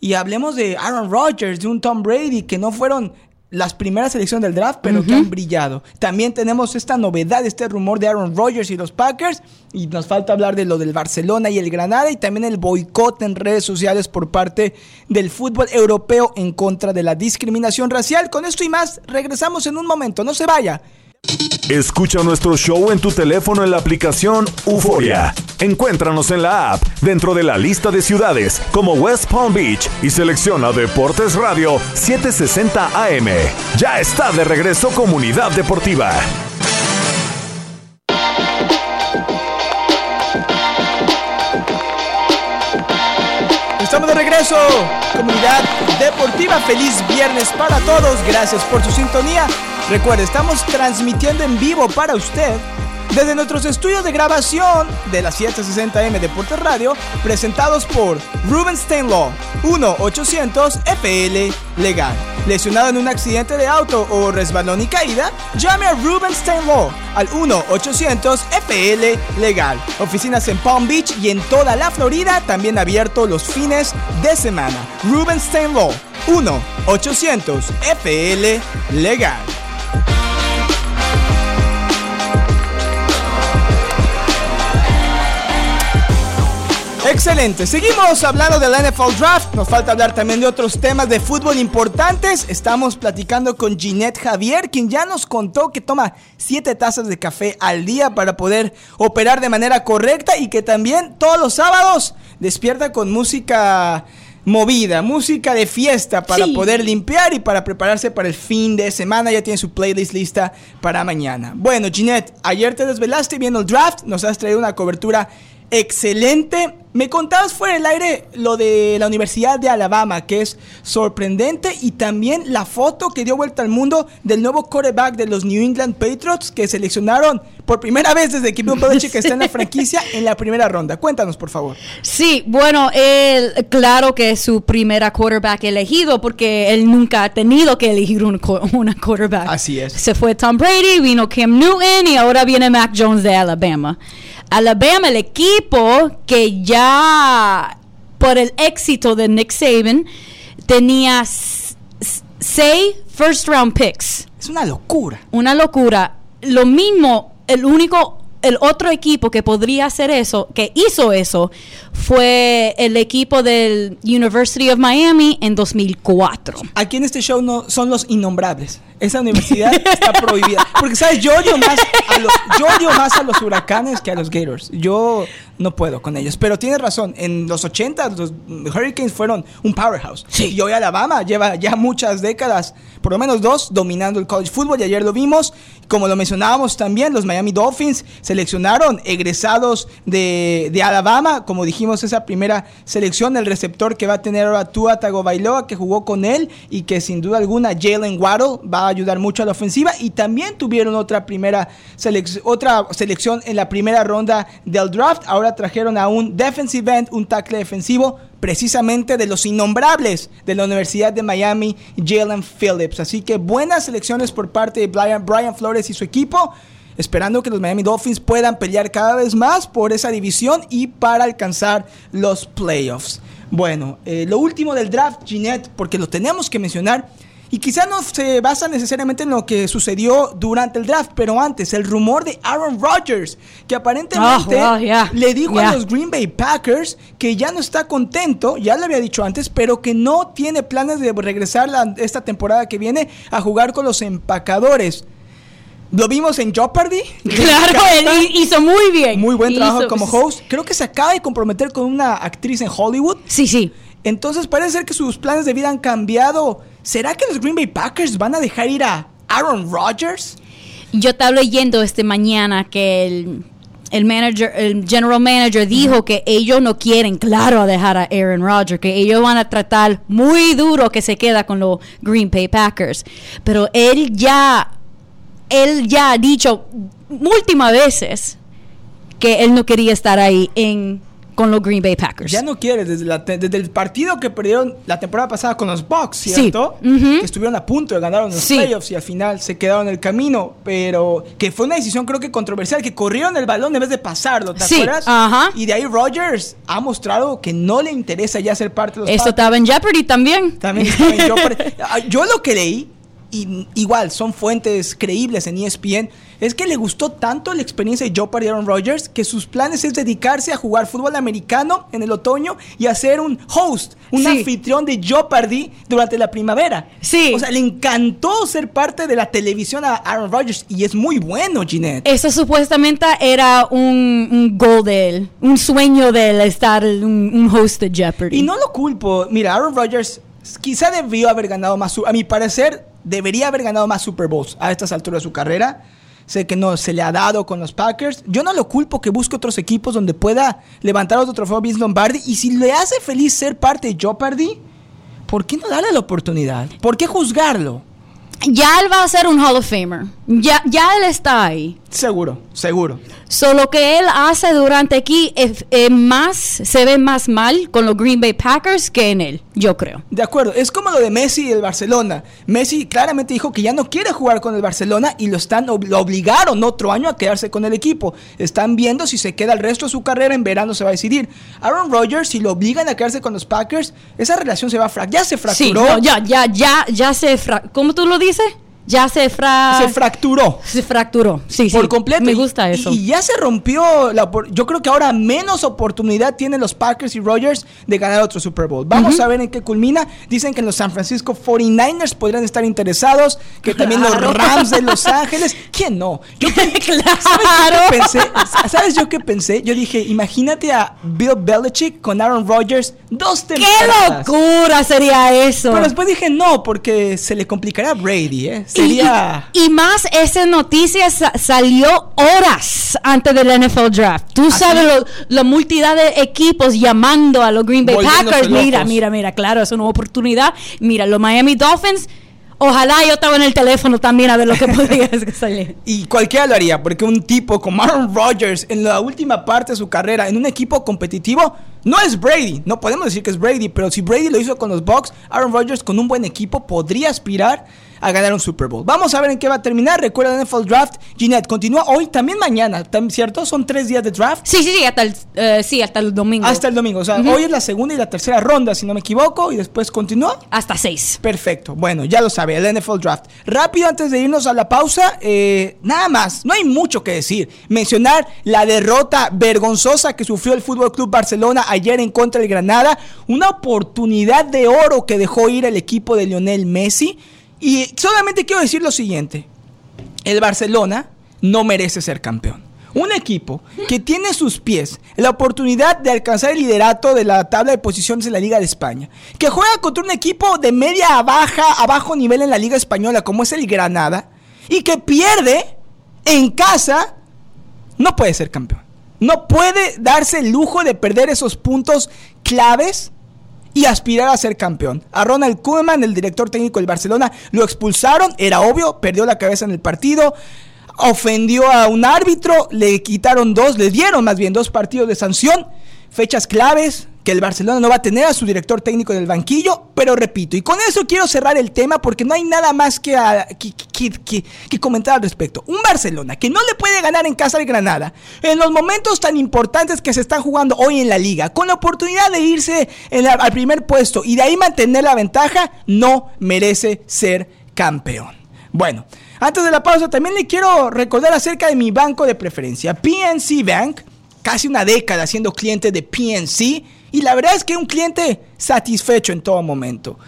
Speaker 1: Y hablemos de Aaron Rodgers, de un Tom Brady, que no fueron las primeras selecciones del draft, pero que han brillado. También tenemos esta novedad, este rumor de Aaron Rodgers y los Packers. Y nos falta hablar de lo del Barcelona y el Granada y también el boicot en redes sociales por parte del fútbol europeo en contra de la discriminación racial. Con esto y más, regresamos en un momento. No se vaya.
Speaker 4: Escucha nuestro show en tu teléfono en la aplicación Euforia. Encuéntranos en la app dentro de la lista de ciudades como West Palm Beach y selecciona Deportes Radio 760 AM. Ya está de regreso Comunidad Deportiva.
Speaker 1: Estamos de regreso, comunidad deportiva. Feliz viernes para todos. Gracias por su sintonía. Recuerde, estamos transmitiendo en vivo para usted desde nuestros estudios de grabación de la 760M Deportes Radio, presentados por Ruben Steinlaw, 1-800-FL Legal. Lesionado en un accidente de auto o resbalón y caída, llame a Ruben Steinlaw al 1-800-FL Legal. Oficinas en Palm Beach y en toda la Florida, también abierto los fines de semana. Ruben Steinlaw, 1-800-FL Legal. Excelente, seguimos hablando del NFL Draft, nos falta hablar también de otros temas de fútbol importantes. Estamos platicando con Ginette Javier, quien ya nos contó que toma 7 tazas de café al día para poder operar de manera correcta y que también todos los sábados despierta con música movida, música de fiesta para poder limpiar y para prepararse para el fin de semana. Ya tiene su playlist lista para mañana. Bueno, Ginette, ayer te desvelaste viendo el draft, nos has traído una cobertura excelente Me contabas fuera del aire lo de la Universidad de Alabama, que es sorprendente, y también la foto que dio vuelta al mundo del nuevo quarterback de los New England Patriots, que seleccionaron por primera vez desde que Bill Belichick [LAUGHS] está en la franquicia en la primera ronda. Cuéntanos, por favor.
Speaker 2: Sí, bueno, él, claro que es su primera quarterback elegido, porque él nunca ha tenido que elegir un, una quarterback.
Speaker 1: Así es.
Speaker 2: Se fue Tom Brady, vino Cam Newton y ahora viene Mac Jones de Alabama. Alabama, el equipo que ya por el éxito de Nick Saban tenía seis first round picks.
Speaker 1: Es una locura.
Speaker 2: Una locura. Lo mismo, el único, el otro equipo que podría hacer eso, que hizo eso, fue el equipo del University of Miami en 2004.
Speaker 1: Aquí en este show no son los innombrables. Esa universidad está prohibida. Porque, ¿sabes? Yo odio, más a los, yo odio más a los huracanes que a los Gators. Yo no puedo con ellos. Pero tienes razón. En los 80 los Hurricanes fueron un powerhouse. Y hoy Alabama lleva ya muchas décadas, por lo menos dos, dominando el college football. Y ayer lo vimos. Como lo mencionábamos también, los Miami Dolphins seleccionaron egresados de, de Alabama. Como dijimos, esa primera selección, el receptor que va a tener ahora Tua Tagovailoa, que jugó con él y que sin duda alguna Jalen Waddle va a ayudar mucho a la ofensiva. Y también tuvieron otra primera selec- otra selección en la primera ronda del draft. Ahora trajeron a un defensive end, un tackle defensivo, precisamente de los innombrables de la Universidad de Miami, Jalen Phillips. Así que buenas selecciones por parte de Brian, Brian Flores y su equipo. Esperando que los Miami Dolphins puedan pelear cada vez más por esa división y para alcanzar los playoffs. Bueno, eh, lo último del draft, Ginette, porque lo tenemos que mencionar. Y quizá no se basa necesariamente en lo que sucedió durante el draft, pero antes, el rumor de Aaron Rodgers, que aparentemente
Speaker 2: Oh, yeah,
Speaker 1: le dijo
Speaker 2: yeah.
Speaker 1: a los Green Bay Packers que ya no está contento, ya lo había dicho antes, pero que no tiene planes de regresar la- esta temporada que viene a jugar con los empacadores. Lo vimos en Jeopardy. [LAUGHS]
Speaker 2: Claro, [LAUGHS] él hi- hizo muy bien.
Speaker 1: Muy buen trabajo
Speaker 2: Hizo-
Speaker 1: como host. Creo que se acaba de comprometer con una actriz en Hollywood.
Speaker 2: Sí, sí.
Speaker 1: Entonces parece ser que sus planes de vida han cambiado. ¿Será que los Green Bay Packers van a dejar ir a Aaron Rodgers?
Speaker 2: Yo estaba leyendo este mañana que el, el manager, el general manager dijo que ellos no quieren, claro, dejar a Aaron Rodgers, que ellos van a tratar muy duro que se queda con los Green Bay Packers. Pero él ya, él ya ha dicho últimas veces que él no quería estar ahí en con los Green Bay Packers.
Speaker 1: Ya no quiere, desde, la te- desde el partido que perdieron la temporada pasada con los Bucks,
Speaker 2: Sí.
Speaker 1: ¿cierto? Que estuvieron a punto de ganar los
Speaker 2: Sí.
Speaker 1: playoffs y al final se quedaron en el camino, pero que fue una decisión creo que controversial, que corrieron el balón en vez de pasarlo, ¿te
Speaker 2: Sí,
Speaker 1: acuerdas?
Speaker 2: ajá.
Speaker 1: Y de ahí Rodgers ha mostrado que no le interesa ya ser parte de los
Speaker 2: Esto
Speaker 1: Packers.
Speaker 2: estaba en Jeopardy también.
Speaker 1: También estaba en [LAUGHS] Jeopardy. Ah, Yo lo que leí, y igual son fuentes creíbles en ESPN, es que le gustó tanto la experiencia de Jeopardy a Aaron Rodgers que sus planes es dedicarse a jugar fútbol americano en el otoño y a ser un host, un
Speaker 2: Sí.
Speaker 1: anfitrión de Jeopardy durante la primavera.
Speaker 2: Sí.
Speaker 1: O sea, le encantó ser parte de la televisión a Aaron Rodgers y es muy bueno, Ginette.
Speaker 2: Eso supuestamente era un, un goal de él, un sueño de él estar un, un host de Jeopardy.
Speaker 1: Y no lo culpo. Mira, Aaron Rodgers quizá debió haber ganado más. A mi parecer, debería haber ganado más Super Bowls a estas alturas de su carrera. Sé que no se le ha dado con los Packers. Yo no lo culpo que busque otros equipos donde pueda levantar otro trofeo Vince Lombardi. Y si le hace feliz ser parte de Jeopardy, ¿por qué no darle la oportunidad? ¿Por qué juzgarlo?
Speaker 2: Ya él va a ser un Hall of Famer. Ya, ya él está ahí.
Speaker 1: Seguro, seguro.
Speaker 2: Solo que él hace durante aquí es, es más, se ve más mal con los Green Bay Packers que en él, yo creo.
Speaker 1: De acuerdo, es como lo de Messi y el Barcelona. Messi claramente dijo que ya no quiere jugar con el Barcelona y lo están lo obligaron otro año a quedarse con el equipo. Están viendo si se queda el resto de su carrera en verano se va a decidir. Aaron Rodgers si lo obligan a quedarse con los Packers, esa relación se va a fra- ya se
Speaker 2: Sí,
Speaker 1: fracturó.
Speaker 2: no, ya, ya, ya, ya se, fra ¿cómo tú lo dices? Ya se fra
Speaker 1: Se fracturó.
Speaker 2: se fracturó. Sí, sí.
Speaker 1: por completo.
Speaker 2: Me gusta eso.
Speaker 1: Y, ya se rompió. La, yo creo que ahora menos oportunidad tienen los Packers y Rogers de ganar otro Super Bowl. Vamos a ver en qué culmina. Dicen que los San Francisco 49ers podrían estar interesados. Que también los Rams de Los Ángeles. ¿Quién no? Yo, [LAUGHS]
Speaker 2: Claro.
Speaker 1: ¿Sabes yo qué pensé? ¿Sabes yo qué pensé? Yo dije, imagínate a Bill Belichick con Aaron Rodgers dos
Speaker 2: ¡Qué
Speaker 1: temporadas.
Speaker 2: locura sería eso!
Speaker 1: Pero después dije no, porque se le complicaría a Brady, ¿eh? Sería...
Speaker 2: Y, más, esa noticia salió horas antes del NFL Draft. Tú
Speaker 1: ¿Ah,
Speaker 2: sabes la multidad de equipos llamando a los Green Bay Packers. Mira, mira, mira, claro, es una oportunidad. Mira, los Miami Dolphins Ojalá yo estaba en el teléfono también a ver lo que [LAUGHS] podía salir.
Speaker 1: Y cualquiera lo haría, porque un tipo como Aaron Rodgers en la última parte de su carrera, en un equipo competitivo, no es Brady. No podemos decir que es Brady, pero si Brady lo hizo con los Bucks, Aaron Rodgers con un buen equipo podría aspirar a ganar un Super Bowl. Vamos a ver en qué va a terminar. Recuerda el NFL Draft. Ginette, continúa hoy, también mañana, ¿cierto? Son tres días de draft.
Speaker 2: Sí, sí, sí, hasta el, eh, sí, hasta el domingo.
Speaker 1: Hasta el domingo. O sea, hoy es la segunda y la tercera ronda, si no me equivoco, y después continúa.
Speaker 2: Hasta seis.
Speaker 1: Perfecto. Bueno, ya lo sabe, el NFL Draft. Rápido, antes de irnos a la pausa, eh, nada más, no hay mucho que decir. Mencionar la derrota vergonzosa que sufrió el Fútbol Club Barcelona ayer en contra del Granada. Una oportunidad de oro que dejó ir el equipo de Lionel Messi. Y solamente quiero decir lo siguiente. El Barcelona no merece ser campeón. Un equipo que tiene a sus pies la oportunidad de alcanzar el liderato de la tabla de posiciones en la Liga de España, que juega contra un equipo de media a baja, a bajo nivel en la Liga Española, como es el Granada, y que pierde en casa, no puede ser campeón. No puede darse el lujo de perder esos puntos claves y aspirar a ser campeón. A Ronald Koeman, el director técnico del Barcelona, lo expulsaron, era obvio, perdió la cabeza en el partido, ofendió a un árbitro, le quitaron dos, le dieron más bien dos partidos de sanción, fechas claves, que el Barcelona no va a tener a su director técnico en el banquillo, pero repito, y con eso quiero cerrar el tema porque no hay nada más que, que, comentar al respecto. Un Barcelona que no le puede ganar en casa de Granada, en los momentos tan importantes que se están jugando hoy en la liga, con la oportunidad de irse al primer puesto y de ahí mantener la ventaja, no merece ser campeón. Bueno, antes de la pausa también le quiero recordar acerca de mi banco de preferencia, PNC Bank, casi una década siendo cliente de PNC y la verdad es que un cliente satisfecho en todo momento.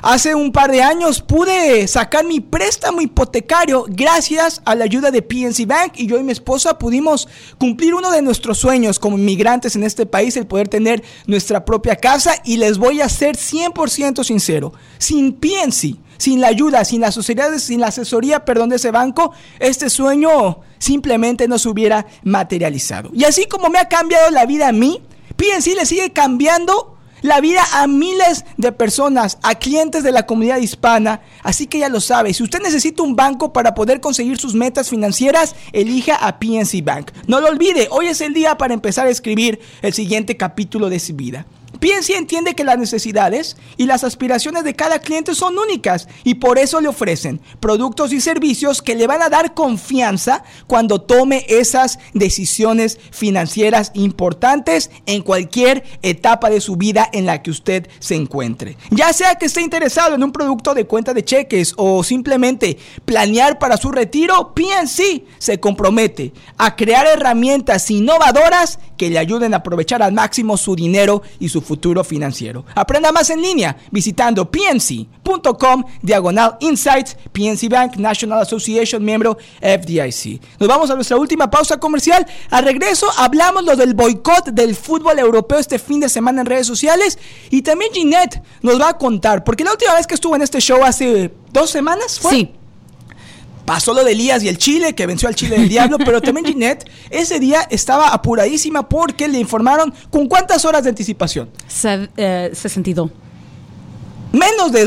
Speaker 1: Hace un par de años pude sacar mi préstamo hipotecario gracias a la ayuda de PNC Bank y yo y mi esposa pudimos cumplir uno de nuestros sueños como inmigrantes en este país, el poder tener nuestra propia casa y les voy a ser 100% sincero, sin PNC, sin la ayuda, sin la sociedad, sin la asesoría, perdón, de ese banco, este sueño simplemente no se hubiera materializado. Y así como me ha cambiado la vida a mí, PNC le sigue cambiando la vida a miles de personas, a clientes de la comunidad hispana. Así que ya lo sabe, si usted necesita un banco para poder conseguir sus metas financieras, elija a PNC Bank. No lo olvide, hoy es el día para empezar a escribir el siguiente capítulo de su vida. PNC entiende que las necesidades y las aspiraciones de cada cliente son únicas y por eso le ofrecen productos y servicios que le van a dar confianza cuando tome esas decisiones financieras importantes en cualquier etapa de su vida en la que usted se encuentre. Ya sea que esté interesado en un producto de cuenta de cheques o simplemente planear para su retiro, PNC se compromete a crear herramientas innovadoras que le ayuden a aprovechar al máximo su dinero y su futuro financiero. Aprenda más en línea visitando pnc.com diagonal insights, PNC Bank National Association miembro FDIC. Nos vamos a nuestra última pausa comercial. Al regreso hablamos lo del boicot del fútbol europeo este fin de semana en redes sociales y también Ginette nos va a contar, porque la última vez que estuvo en este show hace dos semanas fue...
Speaker 2: Sí.
Speaker 1: Pasó lo de Elías y el Chile, que venció al Chile del Diablo, pero también Ginette ese día estaba apuradísima porque le informaron con cuántas horas de anticipación.
Speaker 2: Se, eh, 62.
Speaker 1: Menos de,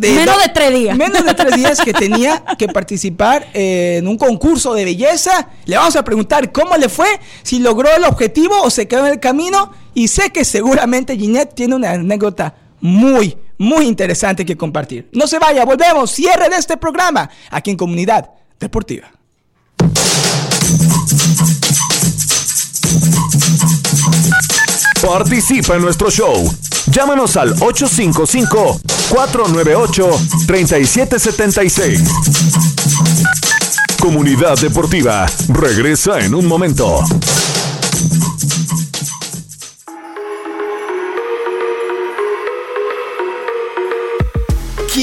Speaker 2: menos de tres días.
Speaker 1: Menos de tres días que tenía [LAUGHS] que participar eh, en un concurso de belleza. Le vamos a preguntar cómo le fue, si logró el objetivo o se quedó en el camino. Y sé que seguramente Ginette tiene una anécdota muy, muy interesante que compartir. No se vaya, volvemos, cierre de este programa aquí en Comunidad Deportiva.
Speaker 4: Participa en nuestro show. Llámanos al 855-498-3776. Comunidad Deportiva regresa en un momento.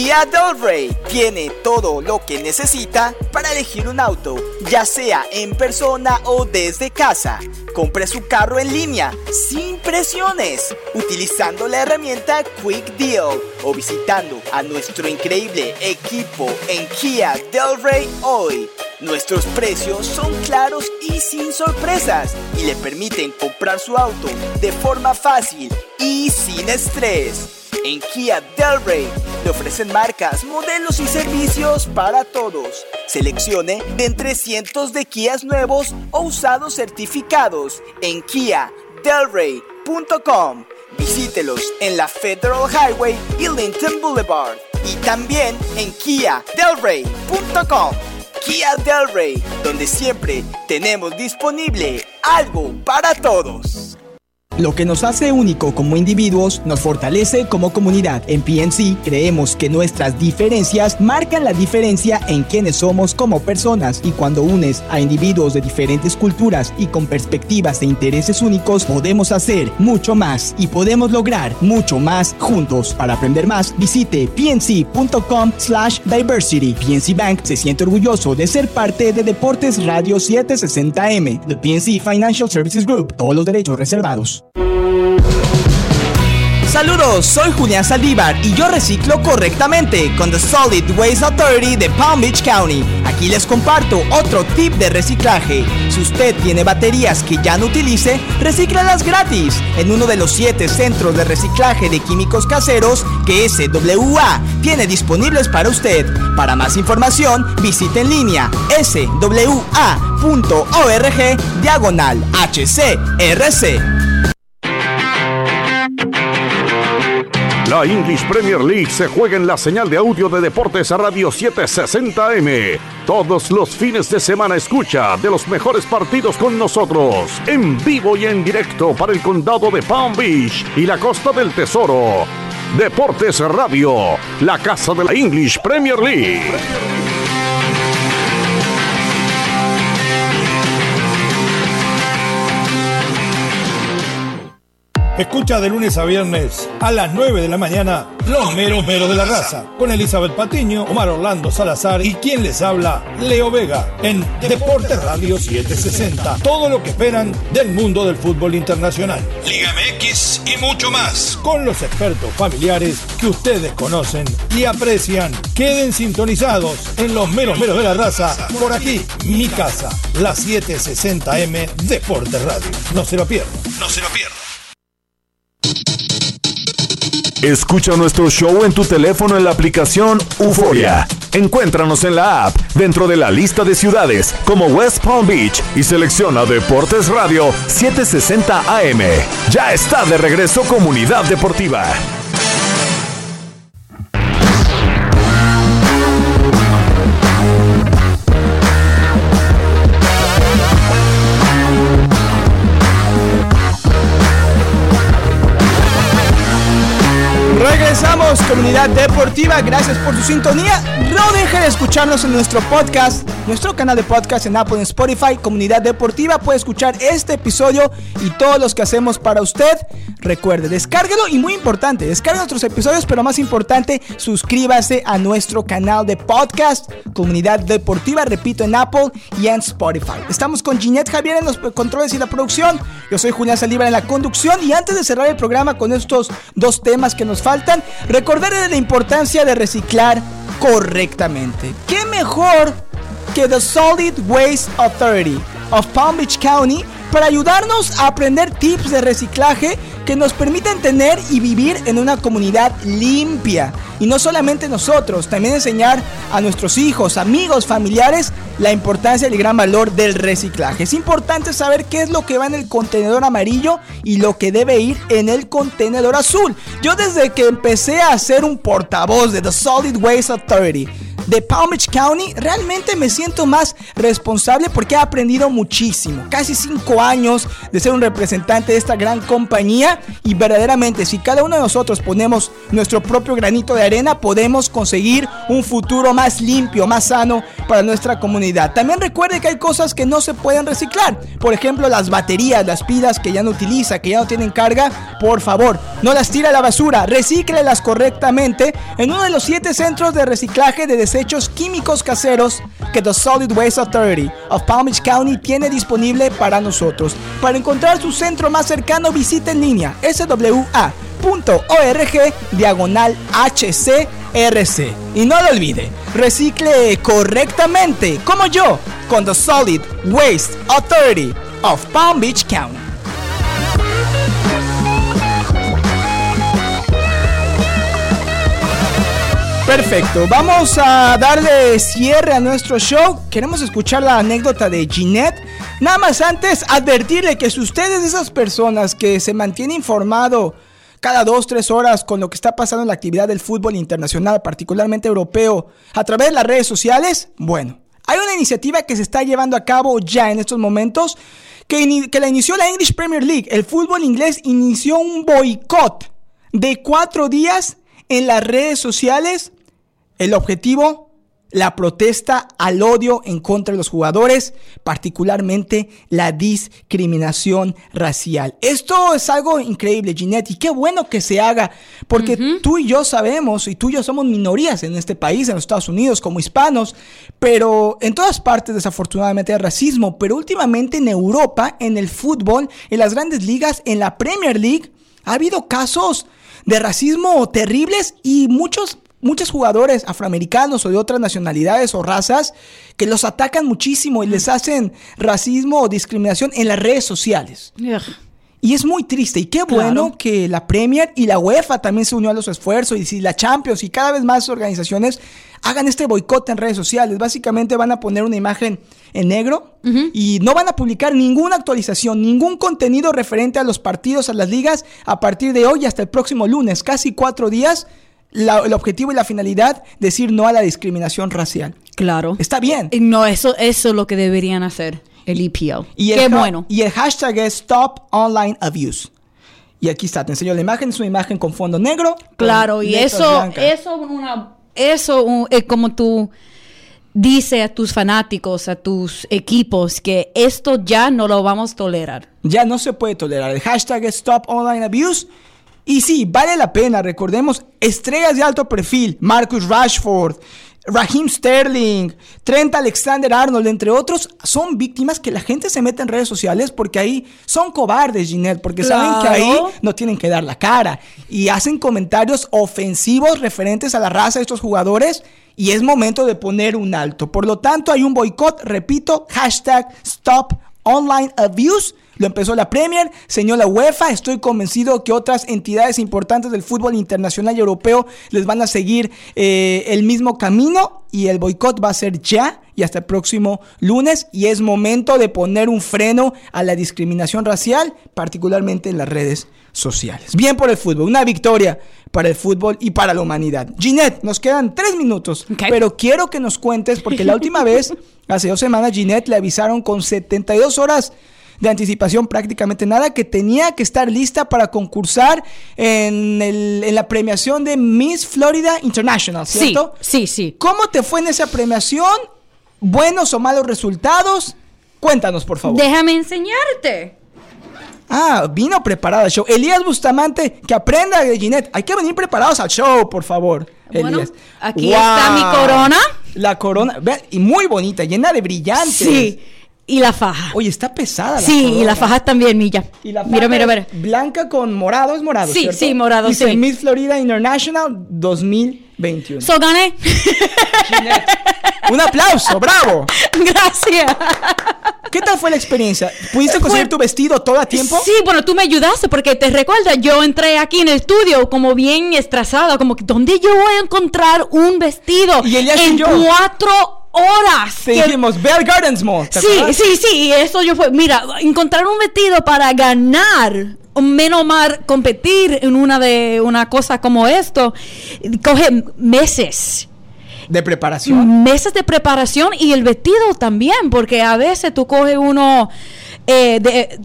Speaker 5: Kia Del tiene todo lo que necesita para elegir un auto, ya sea en persona o desde casa. Compre su carro en línea, sin presiones, utilizando la herramienta Quick Deal o visitando a nuestro increíble equipo en Kia Del Rey hoy. Nuestros precios son claros y sin sorpresas y le permiten comprar su auto de forma fácil y sin estrés. En Kia Del Rey le ofrecen marcas, modelos y servicios para todos. Seleccione de entre cientos de Kias nuevos o usados certificados en kiadelrey.com. Visítelos en la Federal Highway y Linton Boulevard y también en kiadelrey.com. Kia Del Rey, donde siempre tenemos disponible algo para todos.
Speaker 1: Lo que nos hace único como individuos nos fortalece como comunidad. En PNC creemos que nuestras diferencias marcan la diferencia en quienes somos como personas y cuando unes a individuos de diferentes culturas y con perspectivas e intereses únicos podemos hacer mucho más y podemos lograr mucho más juntos. Para aprender más, visite pnc.com slash diversity. PNC Bank se siente orgulloso de ser parte de Deportes Radio 760M, The PNC Financial Services Group, todos los derechos reservados. Saludos, soy Julián Saldívar y yo reciclo correctamente con The Solid Waste Authority de Palm Beach County. Aquí les comparto otro tip de reciclaje. Si usted tiene baterías que ya no utilice, recíclalas gratis en uno de los siete centros de reciclaje de químicos caseros que SWA tiene disponibles para usted. Para más información, visite en línea swa.org diagonal HCRC.
Speaker 6: La English Premier League se juega en la señal de audio de Deportes a Radio 760M. Todos los fines de semana escucha de los mejores partidos con nosotros, en vivo y en directo para el condado de Palm Beach y la costa del Tesoro. Deportes Radio, la casa de la English Premier League.
Speaker 7: Escucha de lunes a viernes a las 9 de la mañana Los Meros Meros de la Raza con Elizabeth Patiño, Omar Orlando Salazar y quien les habla, Leo Vega, en Deporte Radio 760. Todo lo que esperan del mundo del fútbol internacional. Liga MX y mucho más. Con los expertos familiares que ustedes conocen y aprecian. Queden sintonizados en Los Meros Meros de la Raza por aquí, mi casa, la 760M Deporte Radio. No se lo pierdan. No se lo pierdan.
Speaker 4: Escucha nuestro show en tu teléfono en la aplicación Euforia. Encuéntranos en la app dentro de la lista de ciudades como West Palm Beach y selecciona Deportes Radio 760 AM. Ya está de regreso Comunidad Deportiva.
Speaker 1: Regresamos, comunidad deportiva. Gracias por su sintonía. No deje de escucharnos en nuestro podcast, nuestro canal de podcast en Apple y Spotify, Comunidad Deportiva. Puede escuchar este episodio y todos los que hacemos para usted. Recuerde, descárguelo y muy importante, descargue nuestros episodios, pero más importante, suscríbase a nuestro canal de podcast, Comunidad Deportiva, repito, en Apple y en Spotify. Estamos con Ginette Javier en los controles y la producción. Yo soy Julián Saliva en la conducción y antes de cerrar el programa con estos dos temas que nos faltan, recordarles la importancia de reciclar correctamente. ¿Qué mejor que The Solid Waste Authority of Palm Beach County para ayudarnos a aprender tips de reciclaje que nos permitan tener y vivir en una comunidad limpia. Y no solamente nosotros, también enseñar a nuestros hijos, amigos, familiares la importancia y el gran valor del reciclaje. Es importante saber qué es lo que va en el contenedor amarillo y lo que debe ir en el contenedor azul. Yo desde que empecé a ser un portavoz de The Solid Waste Authority, de Palm Beach County, realmente me siento más responsable porque he aprendido muchísimo. Casi cinco años de ser un representante de esta gran compañía y verdaderamente si cada uno de nosotros ponemos nuestro propio granito de arena, podemos conseguir un futuro más limpio, más sano para nuestra comunidad. También recuerde que hay cosas que no se pueden reciclar. Por ejemplo, las baterías, las pilas que ya no utiliza, que ya no tienen carga, por favor, no las tire a la basura, recíclelas correctamente en uno de los siete centros de reciclaje de desechos químicos caseros que The Solid Waste Authority of Palm Beach County tiene disponible para nosotros. Para encontrar su centro más cercano, visite en línea swa.org diagonal HC RC. Y no lo olvide, recicle correctamente, como yo, con The Solid Waste Authority of Palm Beach County. Perfecto, vamos a darle cierre a nuestro show. Queremos escuchar la anécdota de Ginette. Nada más antes, advertirle que si ustedes esas personas que se mantienen informado cada dos, tres horas con lo que está pasando en la actividad del fútbol internacional, particularmente europeo, a través de las redes sociales, bueno, hay una iniciativa que se está llevando a cabo ya en estos momentos, que, que la inició la English Premier League. El fútbol inglés inició un boicot de cuatro días en las redes sociales el objetivo, la protesta al odio en contra de los jugadores, particularmente la discriminación racial. Esto es algo increíble, Ginette, y qué bueno que se haga, porque tú y yo sabemos, y tú y yo somos minorías en este país, en los Estados Unidos, como hispanos, pero en todas partes desafortunadamente hay racismo, pero últimamente en Europa, en el fútbol, en las grandes ligas, en la Premier League, ha habido casos de racismo terribles y muchos muchos jugadores afroamericanos o de otras nacionalidades o razas que los atacan muchísimo y les hacen racismo o discriminación en las redes sociales. Y es muy triste. Y qué bueno que la Premier y la UEFA también se unió a los esfuerzos. Y si la Champions y cada vez más organizaciones hagan este boicot en redes sociales. Básicamente van a poner una imagen en negro y no van a publicar ninguna actualización, ningún contenido referente a los partidos, a las ligas, a partir de hoy hasta el próximo lunes. Casi cuatro días el objetivo y la finalidad, decir no a la discriminación racial.
Speaker 2: Claro.
Speaker 1: Está bien.
Speaker 2: No, eso, eso es lo que deberían hacer el EPL.
Speaker 1: Y
Speaker 2: Qué bueno.
Speaker 1: Y el hashtag es Stop Online Abuse. Y aquí está, te enseño la imagen, es una imagen con fondo negro.
Speaker 2: Claro, y eso, eso, una, eso es como tú dice a tus fanáticos, a tus equipos, que esto ya no lo vamos a tolerar.
Speaker 1: Ya no se puede tolerar. El hashtag es Stop Online Abuse. Y sí, vale la pena, recordemos, estrellas de alto perfil, Marcus Rashford, Raheem Sterling, Trent Alexander Arnold, entre otros, son víctimas que la gente se mete en redes sociales porque ahí son cobardes, Ginette, porque saben que ahí no tienen que dar la cara. Y hacen comentarios ofensivos referentes a la raza de estos jugadores y es momento de poner un alto. Por lo tanto, hay un boicot, repito, hashtag Stop Online Abuse lo empezó la Premier, señor la UEFA. Estoy convencido que otras entidades importantes del fútbol internacional y europeo les van a seguir eh, el mismo camino y el boicot va a ser ya y hasta el próximo lunes y es momento de poner un freno a la discriminación racial, particularmente en las redes sociales. Bien por el fútbol, una victoria para el fútbol y para la humanidad. Ginette, nos quedan tres minutos, pero quiero que nos cuentes, porque la última vez, [LAUGHS] hace dos semanas, Ginette le avisaron con 72 horas de anticipación prácticamente nada, que tenía que estar lista para concursar en, en la premiación de Miss Florida International, ¿cierto?
Speaker 2: Sí, sí, sí.
Speaker 1: ¿Cómo te fue en esa premiación? ¿Buenos o malos resultados? Cuéntanos, por favor.
Speaker 2: Déjame enseñarte.
Speaker 1: Ah, vino preparada al show. Elías Bustamante, que aprenda de Ginette. Hay que venir preparados al show, por favor.
Speaker 2: Bueno, aquí está mi corona.
Speaker 1: La corona, y muy bonita, llena de brillantes.
Speaker 2: Sí. Y la faja.
Speaker 1: Oye, está pesada la
Speaker 2: Sí, y la faja también, Milla.
Speaker 1: Y la faja mira, mira, mira. Blanca con morado, es morado,
Speaker 2: Sí,
Speaker 1: ¿cierto?
Speaker 2: sí, morado,
Speaker 1: Dice
Speaker 2: sí.
Speaker 1: Miss Florida International 2021.
Speaker 2: So gané.
Speaker 1: Un aplauso, bravo. [LAUGHS]
Speaker 2: Gracias.
Speaker 1: ¿Qué tal fue la experiencia? ¿Pudiste conseguir tu vestido todo a tiempo?
Speaker 2: Sí, bueno, tú me ayudaste porque te recuerdas, yo entré aquí en el estudio como bien estresada, como que ¿dónde yo voy a encontrar un vestido
Speaker 1: Y ella
Speaker 2: en cuatro horas?
Speaker 1: Te
Speaker 2: Que-
Speaker 1: dijimos Bell Gardens Mall. ¿te
Speaker 2: Sí,
Speaker 1: acuerdas?
Speaker 2: sí, sí, y eso yo fue, mira, encontrar un vestido para ganar, menos mal competir en una de una cosa como esto, coge meses.
Speaker 1: De preparación.
Speaker 2: meses de preparación y el vestido también, porque a veces tú coges uno eh, de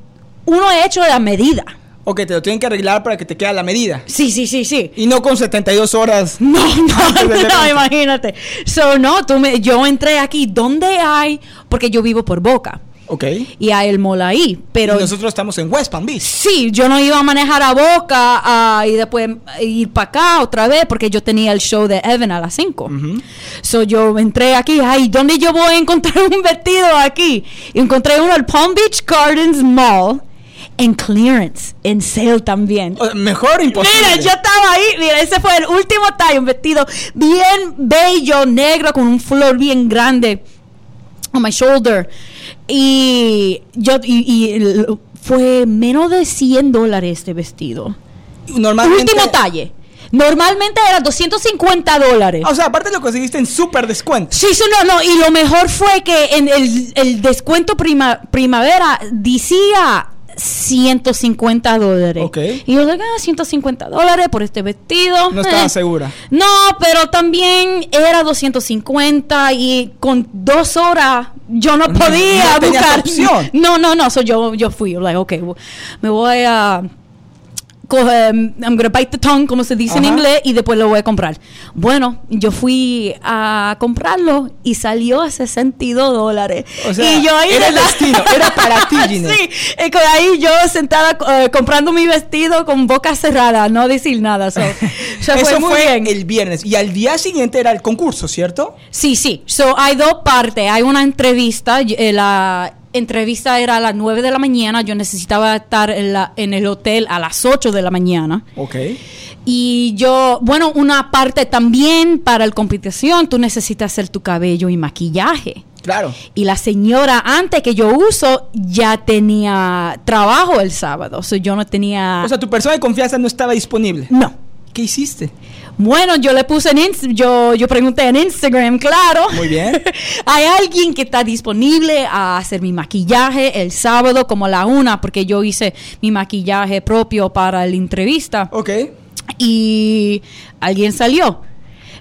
Speaker 2: uno hecho de a medida.
Speaker 1: Ok, te lo tienen que arreglar para que te quede a la medida.
Speaker 2: Sí, sí, sí, sí.
Speaker 1: Y no con 72 horas. [LAUGHS]
Speaker 2: No, no, [LAUGHS] no, imagínate. So, no, tú me, yo entré aquí, ¿dónde hay? Porque yo vivo por Boca
Speaker 1: Ok.
Speaker 2: y hay el mall ahí, pero
Speaker 1: y nosotros estamos en West Palm Beach.
Speaker 2: Sí, yo no iba a manejar a Boca ah, y después ir para acá otra vez porque yo tenía el show de Evan a las 5. So yo entré aquí, ay, ¿dónde yo voy a encontrar [LAUGHS] un vestido aquí? Y encontré uno al Palm Beach Gardens Mall en clearance, en sale también.
Speaker 1: Mejor imposible.
Speaker 2: Mira, yo estaba ahí, mira, ese fue el último tallo, un vestido bien bello, negro, con un flor bien grande on my shoulder. Y yo, y, fue menos de 100 dólares este vestido.
Speaker 1: Normalmente.
Speaker 2: Último talle. Normalmente era 250 dólares.
Speaker 1: O sea, aparte lo conseguiste en súper descuento.
Speaker 2: Sí, sí, no, no. Y lo mejor fue que en el, el descuento prima- primavera decía 150 dólares. Y yo dije, ah, 150 dólares por este vestido.
Speaker 1: No estaba [LAUGHS] segura.
Speaker 2: No, pero también era 250 y con dos horas yo no podía
Speaker 1: no tenías
Speaker 2: buscar.
Speaker 1: opción.
Speaker 2: No, no, no. So yo, yo fui, like, ok, me voy a coger, I'm gonna bite the tongue, como se dice en
Speaker 1: Ajá.
Speaker 2: inglés, y después lo voy a comprar. Bueno, yo fui a comprarlo y salió a 62 dólares.
Speaker 1: O sea,
Speaker 2: y yo ahí
Speaker 1: era el destino, era para ti, [LAUGHS] Ginette.
Speaker 2: sí, y con ahí yo sentada eh, comprando mi vestido con boca cerrada, no decir nada. So, [LAUGHS] so
Speaker 1: Eso
Speaker 2: fue muy
Speaker 1: fue
Speaker 2: bien.
Speaker 1: el viernes. Y al día siguiente era el concurso, ¿cierto?
Speaker 2: Sí, sí. So, hay dos partes. Hay una entrevista. eh, la entrevista era a las 9 de la mañana. Yo necesitaba estar en, la- en el hotel a las 8 de la mañana.
Speaker 1: Ok.
Speaker 2: Y yo, bueno, una parte también para la competición, tú necesitas hacer tu cabello y maquillaje.
Speaker 1: Claro.
Speaker 2: Y la señora antes que yo uso ya tenía trabajo el sábado. O sea, yo no tenía...
Speaker 1: O sea, tu persona de confianza no estaba disponible.
Speaker 2: no.
Speaker 1: ¿Qué hiciste?
Speaker 2: Bueno, yo le puse en Inst- yo yo pregunté en Instagram, claro.
Speaker 1: Muy bien. [LAUGHS]
Speaker 2: Hay alguien que está disponible a hacer mi maquillaje el sábado como a la una, porque yo hice mi maquillaje propio para la entrevista
Speaker 1: Ok.
Speaker 2: y alguien salió.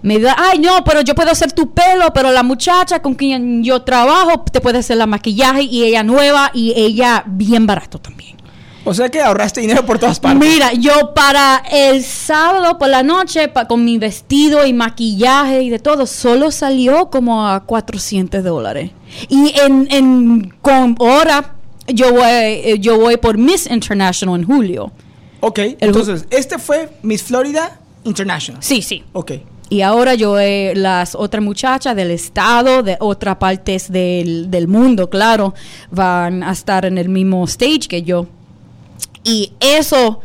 Speaker 2: Me dijo, ay no, pero yo puedo hacer tu pelo, pero la muchacha con quien yo trabajo te puede hacer la maquillaje y ella nueva y ella bien barato también.
Speaker 1: O sea que ahorraste dinero por todas partes.
Speaker 2: Mira, yo para el sábado por la noche, pa- con mi vestido y maquillaje y de todo, solo salió como a 400 dólares. Y en, en con ahora yo voy, eh, yo voy por Miss International en julio.
Speaker 1: Ok. Entonces, este fue Miss Florida International.
Speaker 2: Sí, sí.
Speaker 1: Ok.
Speaker 2: Y ahora yo, eh, las otras muchachas del estado, de otras partes del, del mundo, claro, van a estar en el mismo stage que yo. Y eso,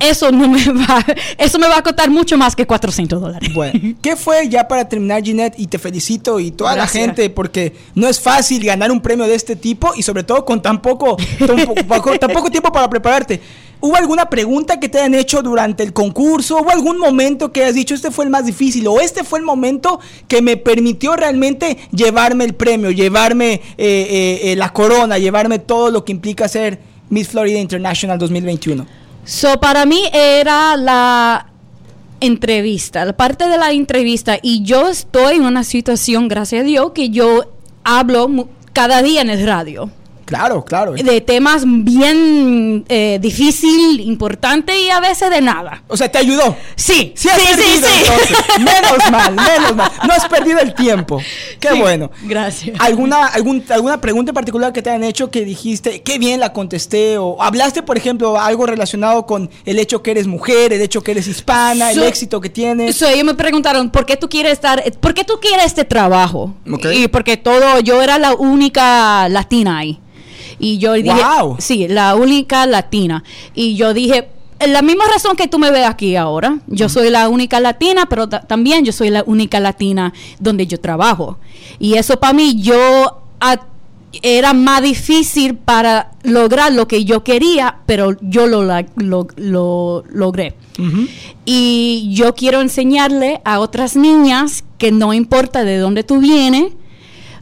Speaker 2: eso no me va, eso me va a costar mucho más que 400 dólares.
Speaker 1: Bueno, ¿qué fue ya para terminar, Ginette? Y te felicito y toda
Speaker 2: Gracias.
Speaker 1: la gente, porque no es fácil ganar un premio de este tipo y sobre todo con tan poco, tan po- [LAUGHS] poco- tan poco tiempo para prepararte. ¿Hubo alguna pregunta que te hayan hecho durante el concurso? ¿Hubo algún momento que hayas dicho este fue el más difícil o este fue el momento que me permitió realmente llevarme el premio, llevarme eh, eh, eh, la corona, llevarme todo lo que implica ser Miss Florida International 2021?
Speaker 2: So, para mí era la entrevista, la parte de la entrevista. Y yo estoy en una situación, gracias a Dios, que yo hablo cada día en el radio.
Speaker 1: Claro, claro.
Speaker 2: De temas bien eh, difícil, importante y a veces de nada.
Speaker 1: O sea, te ayudó.
Speaker 2: Sí,
Speaker 1: Sí, has perdido, entonces. Menos [LAUGHS] mal, menos mal. No has perdido el tiempo. Qué
Speaker 2: Sí,
Speaker 1: bueno.
Speaker 2: gracias.
Speaker 1: ¿Alguna, algún, ¿Alguna pregunta en particular que te han hecho que dijiste, qué bien la contesté? O hablaste, por ejemplo, algo relacionado con el hecho que eres mujer, el hecho que eres hispana, el éxito que tienes.
Speaker 2: So, ellos me preguntaron, ¿por qué tú quieres estar, por qué tú quieres este trabajo? Y porque todo, yo era la única latina ahí. Y yo dije,
Speaker 1: Wow.
Speaker 2: sí, la única latina. Y yo dije, la misma razón que tú me ves aquí ahora. Yo soy la única latina, pero ta- también yo soy la única latina donde yo trabajo. Y eso para mí, yo era más difícil para lograr lo que yo quería, pero yo lo- lo logré. Y yo quiero enseñarle a otras niñas que no importa de dónde tú vienes,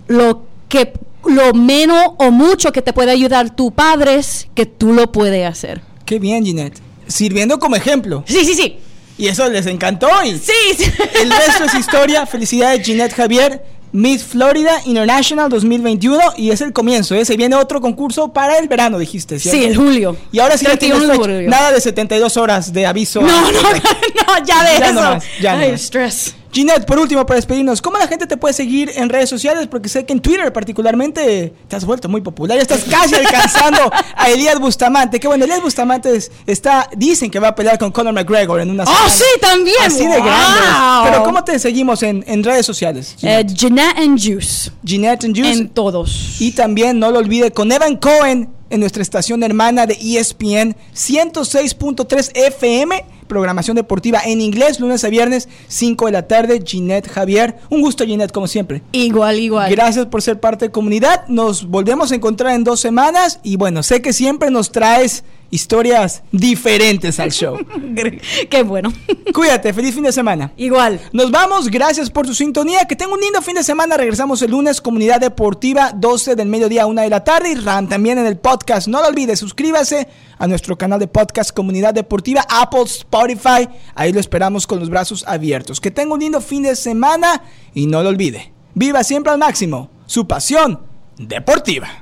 Speaker 2: lo que lo menos o mucho que te puede ayudar tu padre es que tú lo puedes hacer.
Speaker 1: Qué bien, Ginette. Sirviendo como ejemplo.
Speaker 2: Sí, sí, sí.
Speaker 1: Y eso les encantó. Y
Speaker 2: Sí, sí.
Speaker 1: el resto es historia. Felicidades, Ginette Javier. Miss Florida International 2021 y es el comienzo, ¿eh? Se viene otro concurso para el verano, dijiste, ¿cierto?
Speaker 2: Sí, el julio.
Speaker 1: Y ahora sí ya tienes
Speaker 2: 31 de
Speaker 1: fecha.
Speaker 2: julio.
Speaker 1: Nada de 72 horas de aviso.
Speaker 2: No, no, no, no, ya de
Speaker 1: Ya
Speaker 2: eso.
Speaker 1: no más, ya no
Speaker 2: Ay, estrés.
Speaker 1: Ginette, por último, para despedirnos, ¿cómo la gente te puede seguir en redes sociales? Porque sé que en Twitter particularmente te has vuelto muy popular. Ya estás casi alcanzando a Elías Bustamante. Que bueno, Elías Bustamante es- está, dicen que va a pelear con Conor McGregor en una
Speaker 2: ¡Oh, sí, también!
Speaker 1: Así de
Speaker 2: ¡Wow!
Speaker 1: grande. Pero ¿cómo te seguimos en, en redes sociales?
Speaker 2: Eh, Jeanette and Juice.
Speaker 1: Ginette and Juice.
Speaker 2: En todos.
Speaker 1: Y también, no lo olvide, con Evan Cohen en nuestra estación hermana de ESPN 106.3 FM, programación deportiva en inglés, lunes a viernes, 5 de la tarde. Ginette Javier, un gusto Ginette, como siempre.
Speaker 2: Igual, igual.
Speaker 1: Gracias por ser parte de comunidad. Nos volvemos a encontrar en dos semanas y bueno, sé que siempre nos traes historias diferentes al show. [LAUGHS]
Speaker 2: Qué bueno. [LAUGHS]
Speaker 1: Cuídate, feliz fin de semana.
Speaker 2: Igual.
Speaker 1: Nos vamos, gracias por tu sintonía. Que tenga un lindo fin de semana. Regresamos el lunes, Comunidad Deportiva, 12 del mediodía, 1 de la tarde. Y RAM también en el podcast. No lo olvides, suscríbase a nuestro canal de podcast Comunidad Deportiva, Apple, Spotify. Ahí lo esperamos con los brazos abiertos. Que tenga un lindo fin de semana y no lo olvide. Viva siempre al máximo su pasión deportiva.